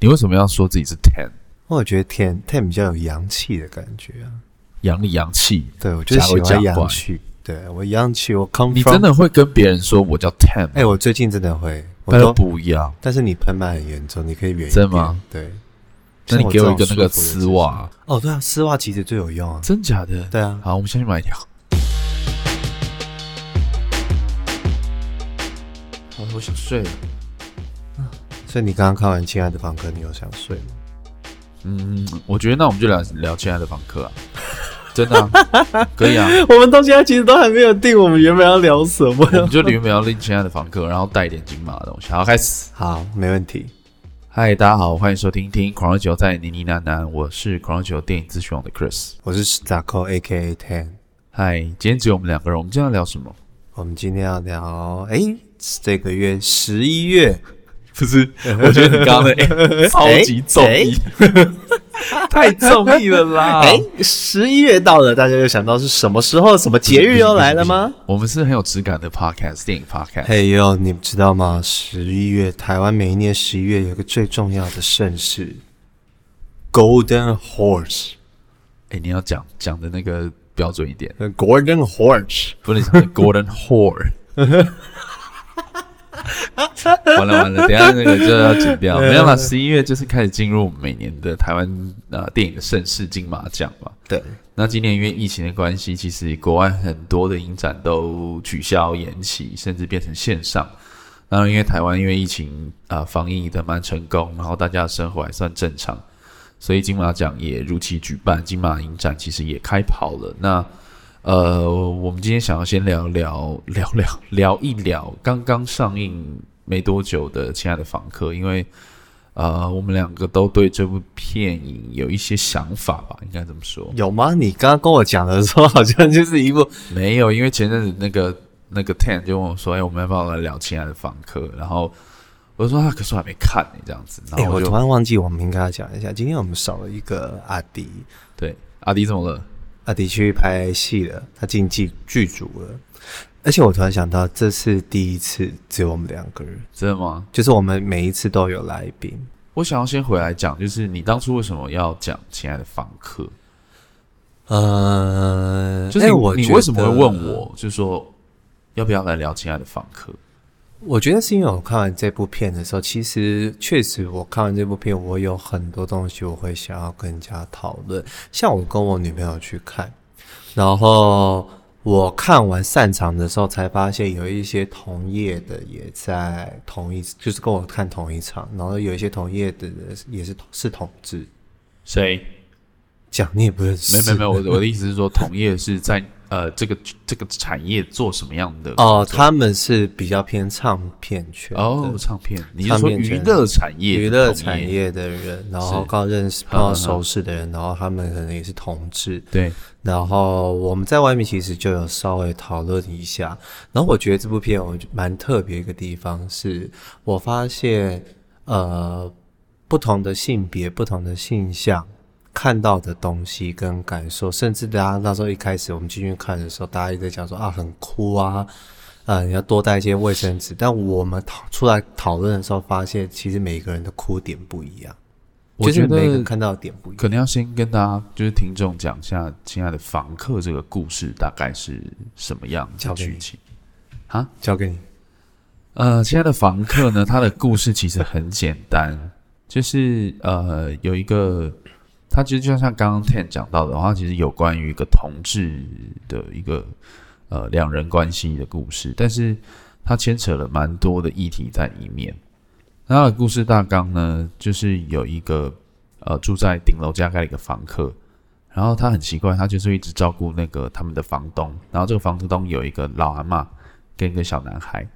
你为什么要说自己是 ten？我觉得 ten ten 比较有洋气的感觉啊，洋里洋气。对，我就是喜欢洋气。对我洋气，我 come。你真的会跟别人说我叫 ten？哎、欸，我最近真的会，我都不要。但是你喷麦很严重，你可以远一点。真的吗？对。那你给我一个那个丝袜。哦，对啊，丝袜其实最有用啊。真假的？对啊。好，我们先去买一条。好，我想睡了。所以你刚刚看完《亲爱的房客》，你有想睡吗？嗯，我觉得那我们就聊聊《亲爱的房客》啊，真的、啊、可以啊。我们到现在其实都还没有定，我们原本要聊什么？我们就原本要聊《亲爱的房客》，然后带一点金马的东西。好，开始。好，没问题。嗨，大家好，欢迎收听《听狂热球在呢呢喃喃》，我是狂热球电影资讯网的 Chris，我是 Starco AKA Ten。嗨，今天只有我们两个人，我们今天要聊什么？我们今天要聊，哎，这个月十一月。不是，我觉得你刚刚的、欸、超级中意，欸、太中意了啦！哎、欸，十一月到了，大家又想到是什么时候、什么节日又来了吗？我们是很有质感的 podcast 电影 podcast。嘿呦，你们知道吗？十一月，台湾每一年十一月有个最重要的盛事 ——Golden Horse。哎、欸，你要讲讲的那个标准一点，Golden Horse，不能讲 Golden Horse。完了完了，等下 那个就要剪掉。没有啦，十一月就是开始进入每年的台湾呃电影的盛世金马奖嘛。对，那今年因为疫情的关系，其实国外很多的影展都取消、延期，甚至变成线上。然后因为台湾因为疫情啊、呃、防疫的蛮成功，然后大家的生活还算正常，所以金马奖也如期举办，金马影展其实也开跑了。那呃，我们今天想要先聊聊聊聊聊一聊刚刚上映没多久的《亲爱的房客》，因为呃，我们两个都对这部片影有一些想法吧，应该这么说。有吗？你刚刚跟我讲的时候，好像就是一部没有，因为前阵子那个那个 Ten 就问我说：“哎，我们要不要来聊《亲爱的房客》？”然后我就说：“他可是我还没看呢，这样子。”然后我，我突然忘记，我们应该要讲一下，今天我们少了一个阿迪。对，阿迪怎么了？阿迪去拍戏了，他进剧剧组了，而且我突然想到，这是第一次只有我们两个人，真的吗？就是我们每一次都有来宾。我想要先回来讲，就是你当初为什么要讲《亲爱的房客》？呃，就是我，你为什么会问我，就是说要不要来聊《亲爱的房客》？我觉得是因为我看完这部片的时候，其实确实我看完这部片，我有很多东西我会想要跟人家讨论。像我跟我女朋友去看，然后我看完散场的时候，才发现有一些同业的也在同一，就是跟我看同一场，然后有一些同业的也是是同志。谁讲你也不认识？没没没，我我的意思是说，同业是在。呃，这个这个产业做什么样的？哦，他们是比较偏唱片圈哦，唱片，你是说娱乐产业、娱乐产业的人，然后刚认识、刚熟识的人，然后他们可能也是同志。对，然后我们在外面其实就有稍微讨论一下。然后我觉得这部片我蛮特别一个地方是，我发现呃，不同的性别、不同的性向。看到的东西跟感受，甚至大家那时候一开始我们进去看的时候，大家一直在讲说啊很哭啊，啊你要多带一些卫生纸。但我们讨出来讨论的时候，发现其实每个人的哭点不一样。我觉得每个人看到的点不一样。可能要先跟大家就是听众讲一下，亲爱的房客这个故事大概是什么样的剧情啊？交给你。呃，亲爱的房客呢，他的故事其实很简单，就是呃有一个。他其实就像刚刚 Ten 讲到的话，其实有关于一个同志的一个呃两人关系的故事，但是他牵扯了蛮多的议题在里面。他的故事大纲呢，就是有一个呃住在顶楼加盖一个房客，然后他很奇怪，他就是一直照顾那个他们的房东，然后这个房东有一个老阿嬷跟一个小男孩。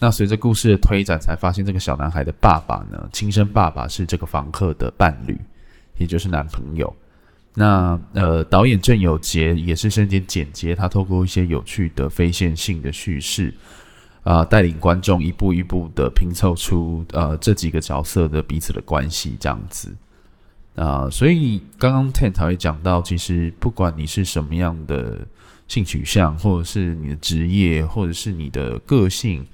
那随着故事的推展，才发现这个小男孩的爸爸呢，亲生爸爸是这个房客的伴侣。也就是男朋友，那呃，导演郑有杰也是身兼剪接，他透过一些有趣的非线性的叙事，啊、带领观众一步一步的拼凑出呃这几个角色的彼此的关系，这样子啊、所以刚刚 Ten 才会讲到，其实不管你是什么样的性取向，或者是你的职业，或者是你的个性，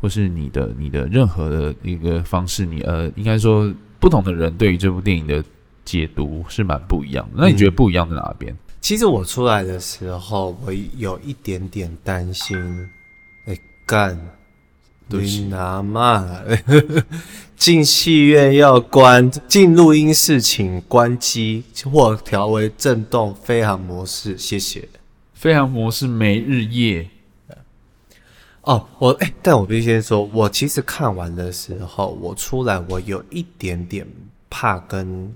或是你的你的任何的一个方式，你呃，应该说。不同的人对于这部电影的解读是蛮不一样的。那你觉得不一样在哪边？嗯，其实我出来的时候，我有一点点担心。哎，干，你拿嘛？进戏院要关，进录音室请关机或调为震动飞行模式，谢谢。飞行模式没日夜。哦，我哎，但我必须先说，我其实看完的时候，我出来我有一点点怕跟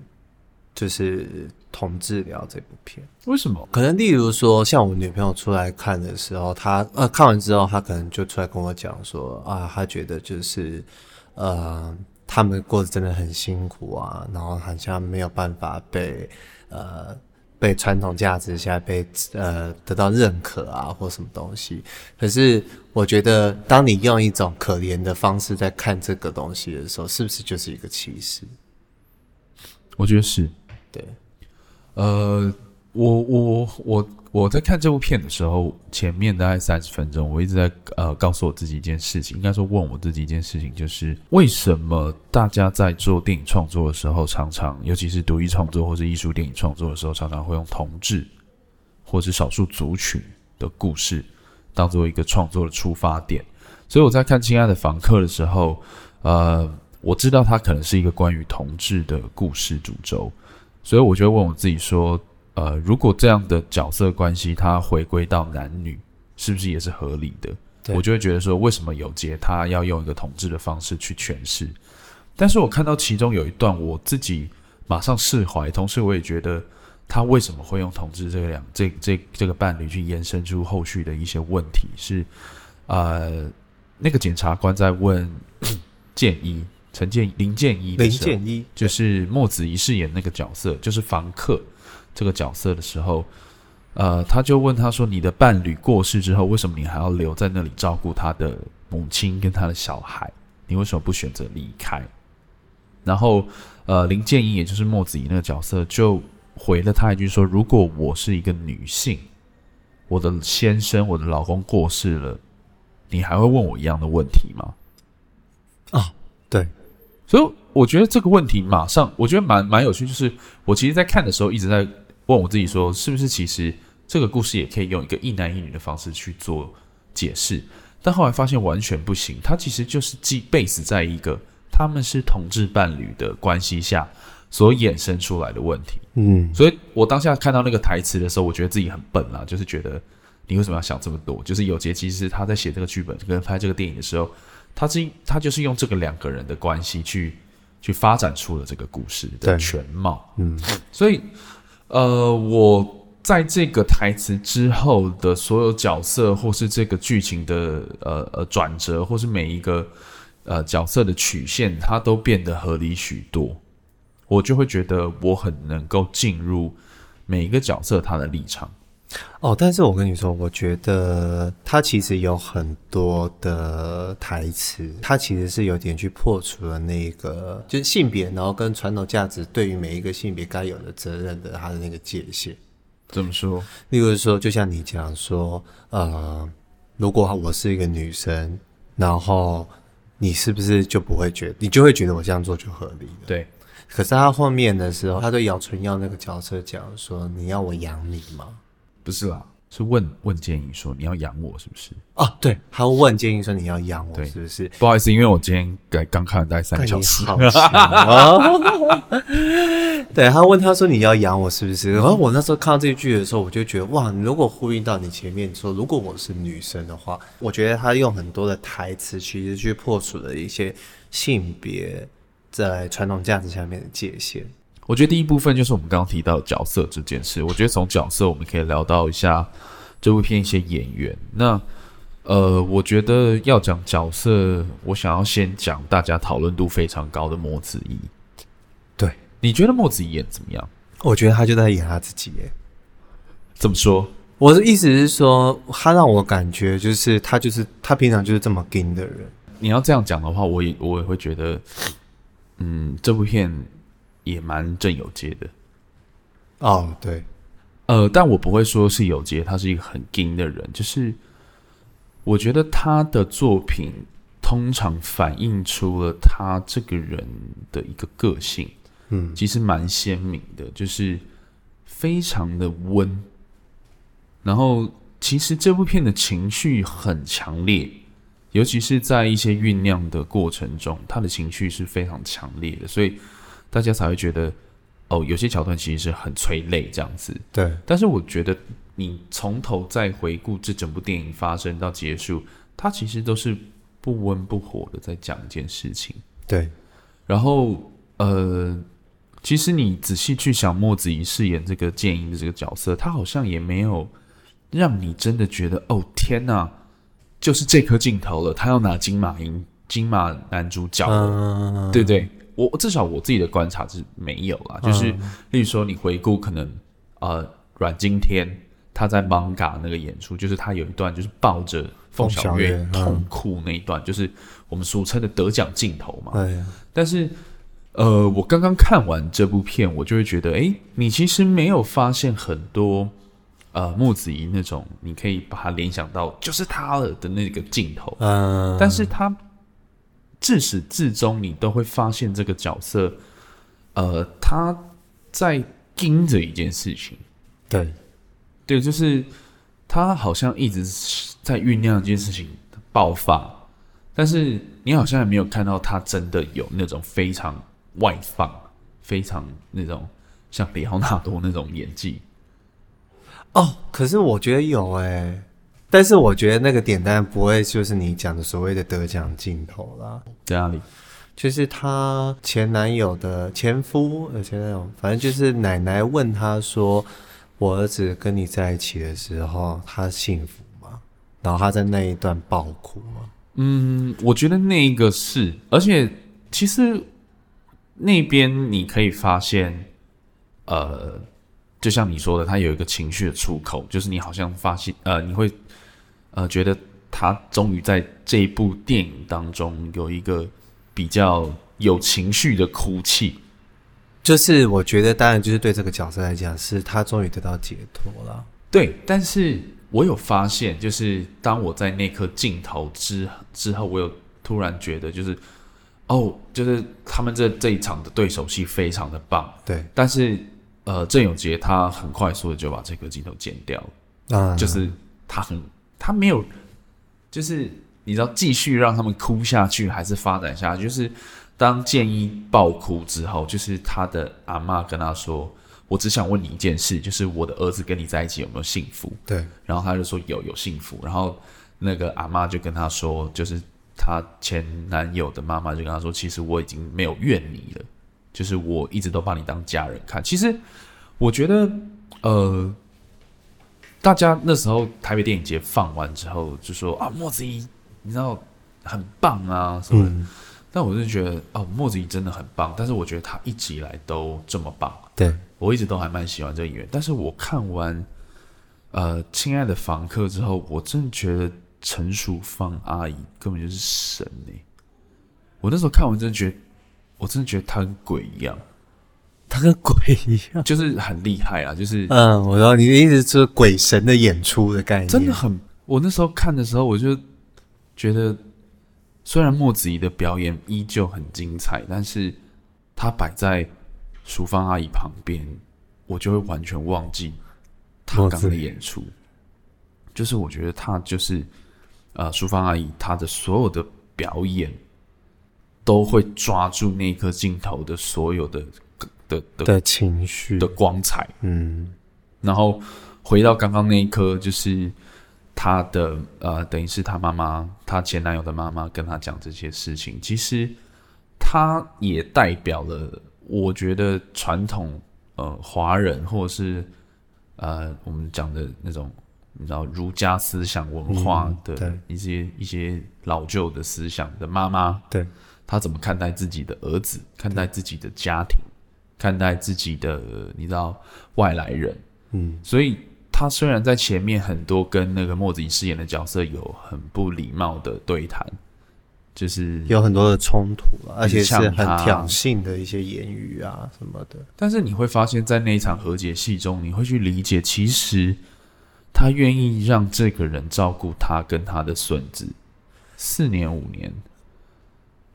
就是同治疗这部片。为什么？可能例如说，像我女朋友出来看的时候，她呃看完之后，她可能就出来跟我讲说啊，她觉得就是呃他们过得真的很辛苦啊，然后好像没有办法被呃。被传统价值下被呃得到认可啊，或什么东西。可是我觉得，当你用一种可怜的方式在看这个东西的时候，是不是就是一个歧视？我觉得是。对。呃，我我我。我在看这部片的时候，前面大概三十分钟，我一直在呃告诉我自己一件事情，应该说问我自己一件事情，就是为什么大家在做电影创作的时候，常常尤其是独立创作或是艺术电影创作的时候，常常会用同志或是少数族群的故事当做一个创作的出发点。所以我在看《亲爱的房客》的时候，呃，我知道它可能是一个关于同志的故事主轴，所以我就问我自己说。呃，如果这样的角色关系它回归到男女，是不是也是合理的？我就会觉得说，为什么有杰他要用一个统治的方式去诠释？但是我看到其中有一段，我自己马上释怀，同时我也觉得他为什么会用统治这个两这这这个伴侣去延伸出后续的一些问题是，呃，那个检察官在问 建一陈建林建一林建一，就是莫子仪饰演那个角色，就是房客。这个角色的时候，呃，他就问他说：“你的伴侣过世之后，为什么你还要留在那里照顾他的母亲跟他的小孩？你为什么不选择离开？”然后，呃，林建一也就是莫子仪那个角色就回了他一句说：“如果我是一个女性，我的先生、我的老公过世了，你还会问我一样的问题吗？”啊，对，所以我觉得这个问题马上，我觉得蛮蛮有趣，就是我其实，在看的时候一直在。问我自己说，是不是其实这个故事也可以用一个一男一女的方式去做解释？但后来发现完全不行，它其实就是基 base 在一个他们是同志伴侣的关系下所衍生出来的问题。嗯，所以我当下看到那个台词的时候，我觉得自己很笨啦，就是觉得你为什么要想这么多？就是有杰其实他在写这个剧本跟拍这个电影的时候，他是他就是用这个两个人的关系去去发展出了这个故事的全貌。嗯，所以。呃，我在这个台词之后的所有角色，或是这个剧情的呃呃转折，或是每一个呃角色的曲线，它都变得合理许多。我就会觉得我很能够进入每一个角色他的立场。哦，但是我跟你说，我觉得他其实有很多的台词，他其实是有点去破除了那个就是性别，然后跟传统价值对于每一个性别该有的责任的他的那个界限。怎么说？例如说，就像你讲说，呃，如果我是一个女生，然后你是不是就不会觉得，你就会觉得我这样做就合理了？对。可是他后面的时候，他对姚纯耀那个角色讲说：“你要我养你吗？”不是啦，是问问建议说，你要养我是不是？哦，对，他问建议说，你要养我是不是？不好意思，因为我今天刚刚看了大概三个小时。对，他问他说，你要养我是不是？然后我那时候看到这句的时候，我就觉得哇，如果呼应到你前面说，如果我是女生的话，我觉得他用很多的台词其实去破除了一些性别在传统价值下面的界限。我觉得第一部分就是我们刚刚提到角色这件事。我觉得从角色我们可以聊到一下这部片一些演员。那呃，我觉得要讲角色，我想要先讲大家讨论度非常高的莫子仪。对，你觉得莫子仪演怎么样？我觉得他就在演他自己耶。怎么说？我的意思是说，他让我感觉就是他就是他平常就是这么硬的人。你要这样讲的话，我也我也会觉得，嗯，这部片。也蛮正有节的，哦，对，呃，但我不会说是有节，他是一个很硬的人，就是我觉得他的作品通常反映出了他这个人的一个个性，嗯，其实蛮鲜明的，就是非常的温。然后，其实这部片的情绪很强烈，尤其是在一些酝酿的过程中，他的情绪是非常强烈的，所以大家才会觉得，哦，有些桥段其实是很催泪这样子。对，但是我觉得你从头再回顾这整部电影发生到结束，它其实都是。不温不火的在讲一件事情，对。然后，呃，其实你仔细去想，莫子仪饰演这个剑英的这个角色，他好像也没有让你真的觉得，哦，天哪，就是这颗镜头了，他要拿金马银金马男主角了，嗯、对不对？我至少我自己的观察是没有啦，就是，嗯、例如说你回顾，可能呃，阮经天他在 Manga 那个演出，就是他有一段就是抱着。凤小岳痛哭那一段，就是我们俗称的得奖镜头嘛。对。但是，呃，我刚刚看完这部片，我就会觉得，哎，你其实没有发现很多，呃，木子怡那种，你可以把它联想到就是他了的那个镜头。嗯。但是他自始至终，你都会发现这个角色，呃，他在盯着一件事情。对。对，就是。他好像一直在酝酿一件事情爆发，但是你好像也没有看到他真的有那种非常外放、非常那种像里奥纳多那种演技。哦，可是我觉得有哎、欸，但是我觉得那个点当然不会就是你讲的所谓的得奖镜头啦。在哪里？就是她前男友的前夫，呃，前男友，反正就是奶奶问他说。我儿子跟你在一起的时候，他幸福吗？然后他在那一段爆哭吗？嗯，我觉得那一个是，而且其实那边你可以发现，呃，就像你说的，他有一个情绪的出口，就是你好像发现，呃，你会呃觉得他终于在这一部电影当中有一个比较有情绪的哭泣。就是我觉得，当然就是对这个角色来讲，是他终于得到解脱了。对，但是我有发现，就是当我在那颗镜头之之后，我有突然觉得，就是哦，就是他们这这一场的对手戏非常的棒。对，但是呃，郑永杰他很快速的就把这颗镜头剪掉了。啊，就是他很他没有，就是你知道继续让他们哭下去，还是发展下去，就是。当建一爆哭之后，就是他的阿妈跟他说：“我只想问你一件事，就是我的儿子跟你在一起有没有幸福？”对。然后他就说：“有，有幸福。”然后那个阿妈就跟他说：“就是他前男友的妈妈就跟他说，其实我已经没有怨你了，就是我一直都把你当家人看。”其实我觉得，呃，大家那时候台北电影节放完之后就说：“啊，莫子仪，你知道很棒啊，什么。嗯”但我是觉得哦，莫子仪真的很棒，但是我觉得他一直以来都这么棒。对，我一直都还蛮喜欢这个演员。但是我看完呃《亲爱的房客》之后，我真的觉得陈淑芳阿姨根本就是神哎、欸！我那时候看完真的觉得，我真的觉得她跟鬼一样，她跟鬼一样，就是很厉害啊！就是嗯，我知道你的意思是鬼神的演出的概念，真的很。我那时候看的时候，我就觉得。虽然莫子怡的表演依旧很精彩，但是她摆在淑芳阿姨旁边，我就会完全忘记她刚刚的演出。就是我觉得她就是呃，淑芳阿姨她的所有的表演都会抓住那颗镜头的所有的的的，的情绪的光彩。嗯，然后回到刚刚那一颗，就是。他的呃，等于是他妈妈，他前男友的妈妈跟他讲这些事情，其实他也代表了，我觉得传统呃华人或者是呃我们讲的那种你知道儒家思想文化的一些、嗯、一些老旧的思想的妈妈，对，他怎么看待自己的儿子，看待自己的家庭，看待自己的你知道外来人，嗯，所以。他虽然在前面很多跟那个莫子仪饰演的角色有很不礼貌的对谈，就是有很多的冲突，而且是很挑衅的一些言语啊什么的。但是你会发现在那一场和解戏中，你会去理解，其实他愿意让这个人照顾他跟他的孙子四年五年，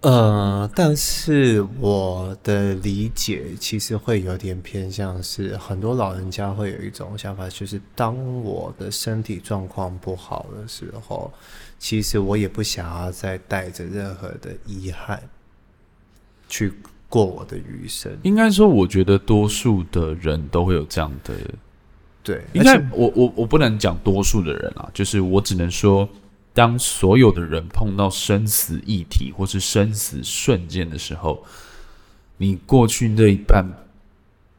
呃，但是我的理解其实会有点偏向是，很多老人家会有一种想法，就是当我的身体状况不好的时候，其实我也不想要再带着任何的遗憾去过我的余生。应该说，我觉得多数的人都会有这样的。对，应该我我我不能讲多数的人啊，就是我只能说，当所有的人碰到生死议题或是生死瞬间的时候，你过去那一半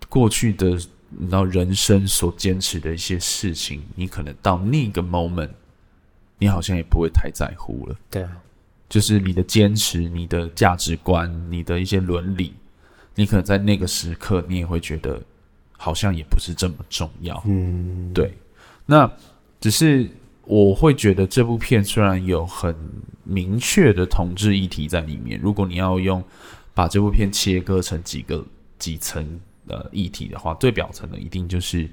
过去的你知道人生所坚持的一些事情，你可能到那个 moment，你好像也不会太在乎了。对啊，就是你的坚持、你的价值观、你的一些伦理，你可能在那个时刻，你也会觉得。好像也不是这么重要，嗯，对。那只是我会觉得这部片虽然有很明确的同志议题在里面，如果你要用把这部片切割成几个几层的议题的话，最表层的一定就是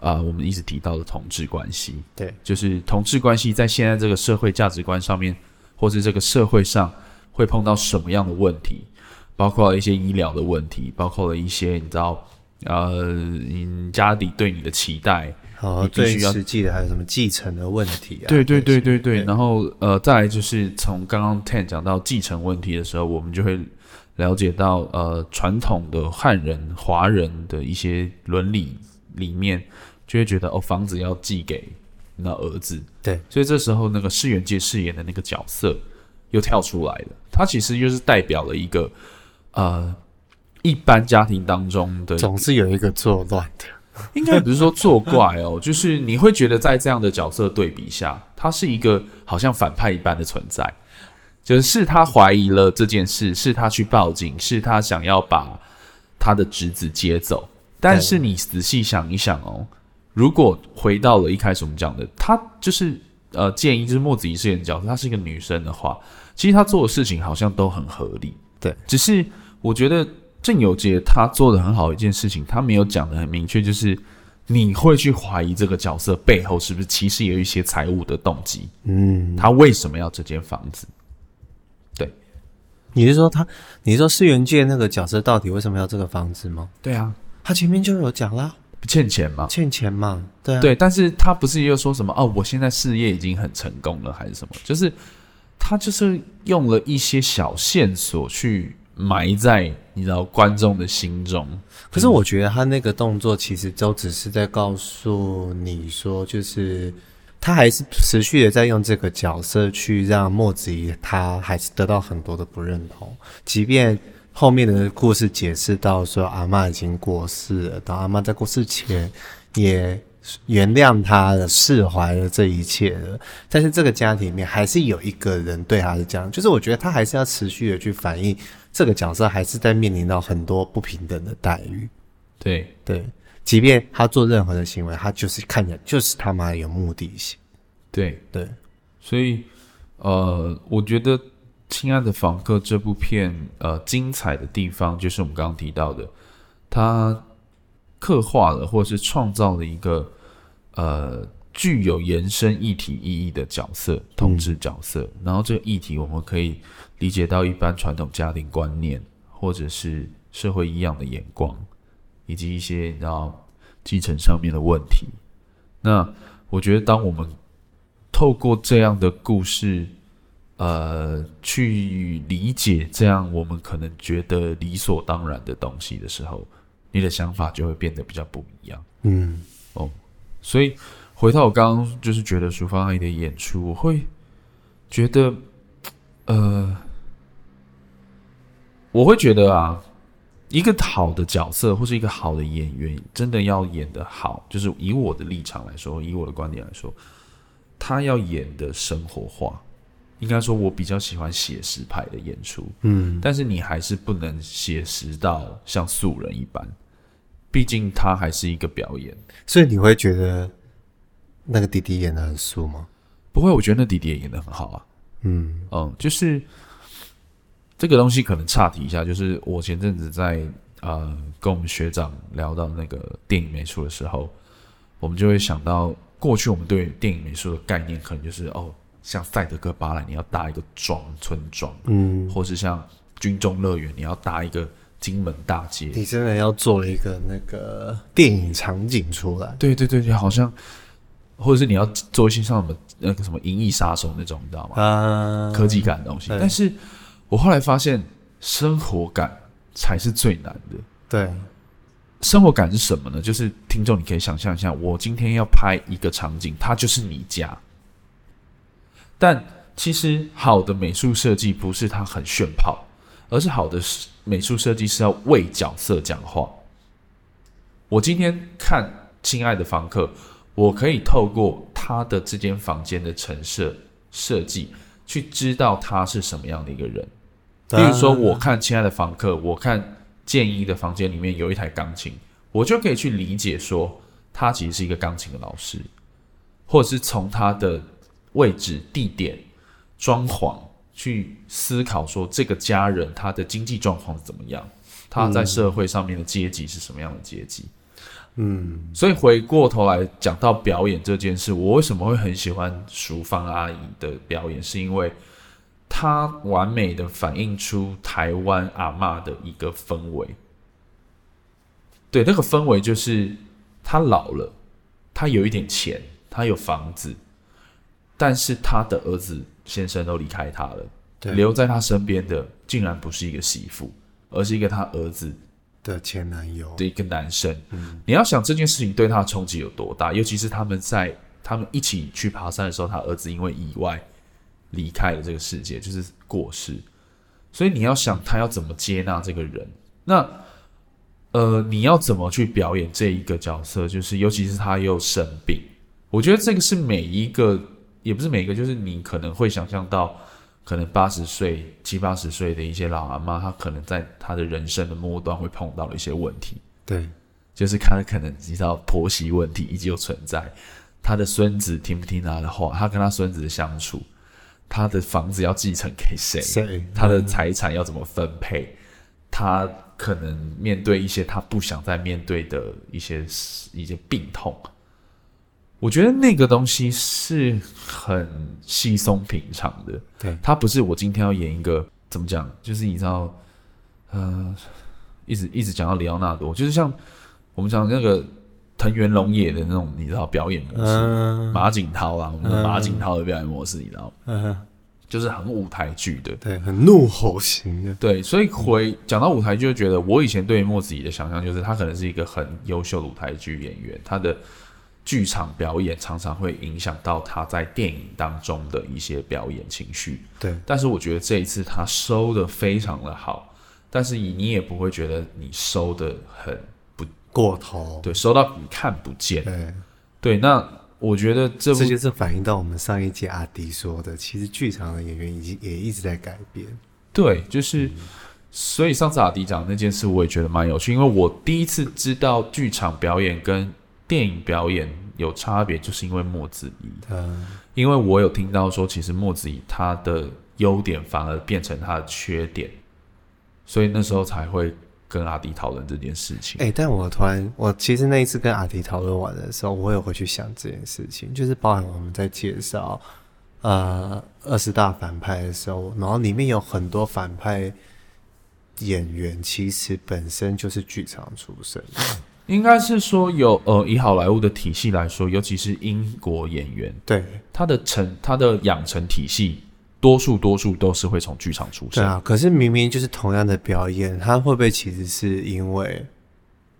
啊、呃，我们一直提到的同志关系，对，就是同志关系在现在这个社会价值观上面，或是这个社会上会碰到什么样的问题，包括一些医疗的问题，包括了一些你知道。呃，你家里对你的期待，哦，你必须要实际的还有什么继承的问题啊？对对对对对。然后呃，再来就是从刚刚 Ten 讲到继承问题的时候，我们就会了解到呃，传统的汉人、华人的一些伦理里面，就会觉得哦，房子要寄给那儿子。对，所以这时候那个世元界饰演的那个角色又跳出来了，他其实就是代表了一个呃。一般家庭当中的总是有一个作乱的，应该 不是说作怪哦，就是你会觉得在这样的角色对比下，他是一个好像反派一般的存在，就是他怀疑了这件事，是他去报警，是他想要把他的侄子接走。但是你仔细想一想哦，如果回到了一开始我们讲的，他就是呃建议就是墨子仪饰演的角色，她是一个女生的话，其实她做的事情好像都很合理。对，只是我觉得。郑有杰他做的很好一件事情，他没有讲的很明确，就是你会去怀疑这个角色背后是不是其实有一些财务的动机？嗯，他为什么要这间房子？对，你是说他？你是说世元界那个角色到底为什么要这个房子吗？对啊，他前面就有讲啦，欠钱嘛，欠钱嘛，对啊，对，但是他不是又说什么哦，我现在事业已经很成功了，还是什么？就是他就是用了一些小线索去。埋在你知道观众的心中，可是我觉得他那个动作其实都只是在告诉你说，就是他还是持续的在用这个角色去让莫子怡他还是得到很多的不认同，即便后面的故事解释到说阿嬷已经过世了，当阿嬷在过世前也原谅他了，释怀了这一切了，但是这个家庭里面还是有一个人对他是这样，就是我觉得他还是要持续的去反映。这个角色还是在面临到很多不平等的待遇，对。对，即便他做任何的行为，他就是看起来就是他妈有目的性，对。对，所以呃，我觉得《亲爱的房客》这部片呃精彩的地方，就是我们刚刚提到的，他刻画了或者是创造了一个呃具有延伸议题意义的角色，统治角色，嗯、然后这个议题我们可以。理解到一般传统家庭观念，或者是社会异样的眼光，以及一些你知道继承上面的问题。那我觉得，当我们透过这样的故事，呃，去理解这样我们可能觉得理所当然的东西的时候，你的想法就会变得比较不一样。嗯，哦，所以回到我刚刚就是觉得淑芳阿姨的演出，我会觉得，呃。我会觉得啊，一个好的角色或是一个好的演员，真的要演的好，就是以我的立场来说，以我的观点来说，他要演的生活化。应该说，我比较喜欢写实派的演出，嗯，但是你还是不能写实到像素人一般，毕竟他还是一个表演。所以你会觉得那个弟弟演的很素吗？不会，我觉得那弟弟也演的很好啊。嗯嗯，就是。这个东西可能岔题一下，就是我前阵子在呃跟我们学长聊到那个电影美术的时候，我们就会想到过去我们对电影美术的概念，可能就是哦像赛德克巴莱，你要搭一个庄村庄，嗯，或是像军中乐园，你要搭一个金门大街，你真的要做一个那个电影场景出来。对对对就，好像，或者是你要做一些像什么那个什么《银翼杀手》那种，你知道吗？啊，科技感的东西。但是我后来发现，生活感才是最难的。对。生活感是什么呢？就是听众，你可以想象一下，我今天要拍一个场景，它就是你家。但其实好的美术设计不是它很炫炮，而是好的美术设计师要为角色讲话。我今天看《亲爱的房客》，我可以透过他的这间房间的陈设设计，去知道他是什么样的一个人。例如说，我看《亲爱的房客》，我看。建一的房间里面有一台钢琴，我就可以去理解说，他其实是一个钢琴的老师，或者是从他的位置、地点、装潢去思考说，这个家人他的经济状况是怎么样，他在社会上面的阶级是什么样的阶级。嗯，所以回过头来讲到表演这件事，我为什么会很喜欢淑芳阿姨的表演，是因为。她完美的反映出台湾阿妈的一个氛围，对，那个氛围就是她老了，她有一点钱，她有房子，但是她的儿子先生都离开他了，留在他身边的竟然不是一个媳妇，而是一个他儿子的前男友的一个男生。嗯，你要想这件事情对他的冲击有多大，尤其是他们在他们一起去爬山的时候，他儿子因为意外。离开了这个世界，就是过世，所以你要想他要怎么接纳这个人，那呃，你要怎么去表演这一个角色？就是尤其是他又生病，我觉得这个是每一个，也不是每个，就是你可能会想象到，可能八十岁、七八十岁的一些老阿妈，她可能在她的人生的末端会碰到的一些问题。对，就是她可能知道婆媳问题依旧存在，她的孙子听不听她的话，她跟她孙子的相处。她的房子要继承给谁？谁？他的财产要怎么分配？她。可能面对一些她不想再面对的一些一些病痛。我觉得那个东西是很稀松平常的。对，他不是我今天要演一个怎么讲？就是你知道，呃，一直一直讲到里奥纳多，就是像我们讲那个。藤原龙也的那种，你知道表演模式，嗯、马景涛啊，我们的马景涛的表演模式，你知道，嗯，就是很舞台剧的，对，很怒吼型的，对，所以回讲到舞台剧，就觉得我以前对于莫子怡的想象，就是他可能是一个很优秀的舞台剧演员，他的剧场表演常常会影响到他在电影当中的一些表演情绪，对，但是我觉得这一次他收的非常的好，但是你也不会觉得你收的很不。过头，对，收到你看不见，对，对，那我觉得这这就是反映到我们上一届阿迪说的，其实剧场的演员已经也一直在改变，对，就是，嗯、所以上次阿迪讲那件事，我也觉得蛮有趣，因为我第一次知道剧场表演跟电影表演有差别，就是因为莫子仪，嗯，因为我有听到说，其实莫子仪他的优点反而变成他的缺点，所以那时候才会。跟阿迪讨论这件事情，哎、欸，但我突然，我其实那一次跟阿迪讨论完的时候，我有回去想这件事情，就是包含我们在介绍呃二十大反派的时候，然后里面有很多反派演员，其实本身就是剧场出身，应该是说有呃以好莱坞的体系来说，尤其是英国演员，对他的成他的养成体系。多数多数都是会从剧场出身。对啊，可是明明就是同样的表演，他会不会其实是因为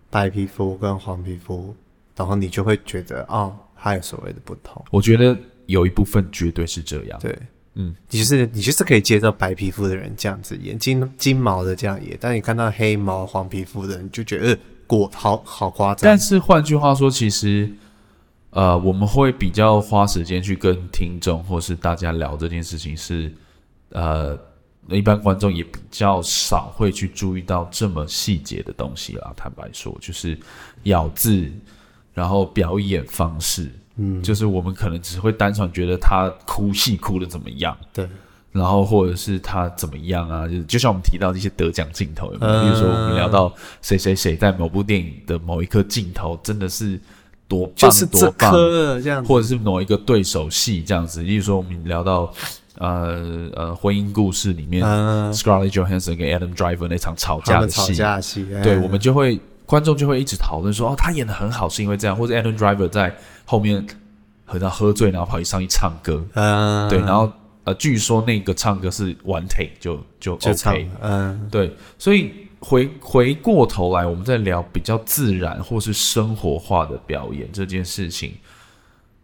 白皮肤跟黄皮肤，然后你就会觉得哦，他有所谓的不同？我觉得有一部分绝对是这样。对，嗯，你就是你就是可以接受白皮肤的人这样子演，金金毛的这样演，但你看到黑毛黄皮肤的人就觉得过好好夸张。但是换句话说，其实。呃，我们会比较花时间去跟听众或是大家聊这件事情是，是呃，一般观众也比较少会去注意到这么细节的东西啦。坦白说，就是咬字，然后表演方式，嗯，就是我们可能只会单纯觉得他哭戏哭的怎么样，对，然后或者是他怎么样啊，就是就像我们提到这些得奖镜头有没有，比如说我们聊到谁谁谁在某部电影的某一颗镜头真的是。多棒就是多棒，这样子，或者是某一个对手戏这样子。例如说，我们聊到呃呃婚姻故事里面、嗯、，Scarlett Johansson 跟 Adam Driver 那场吵架的戏，吵架戏，对、嗯、我们就会观众就会一直讨论说，哦，他演的很好，是因为这样，或者 Adam Driver 在后面和他喝醉，然后跑去上去唱歌，嗯，对，然后呃，据说那个唱歌是 one take 就就 OK，就嗯，对，所以。回回过头来，我们在聊比较自然或是生活化的表演这件事情，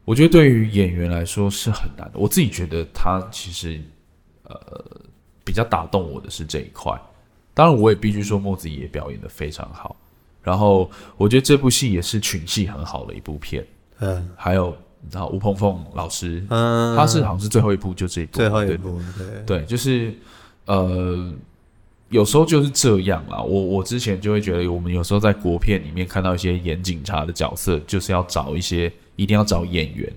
我觉得对于演员来说是很难的。我自己觉得他其实呃比较打动我的是这一块。当然，我也必须说莫子仪也表演的非常好。然后，我觉得这部戏也是群戏很好的一部片。嗯，还有你知道吴鹏凤老师，嗯，他是好像是最后一部就这一部，最后一部对对，对，就是呃。有时候就是这样啦，我我之前就会觉得，我们有时候在国片里面看到一些演警察的角色，就是要找一些一定要找演员。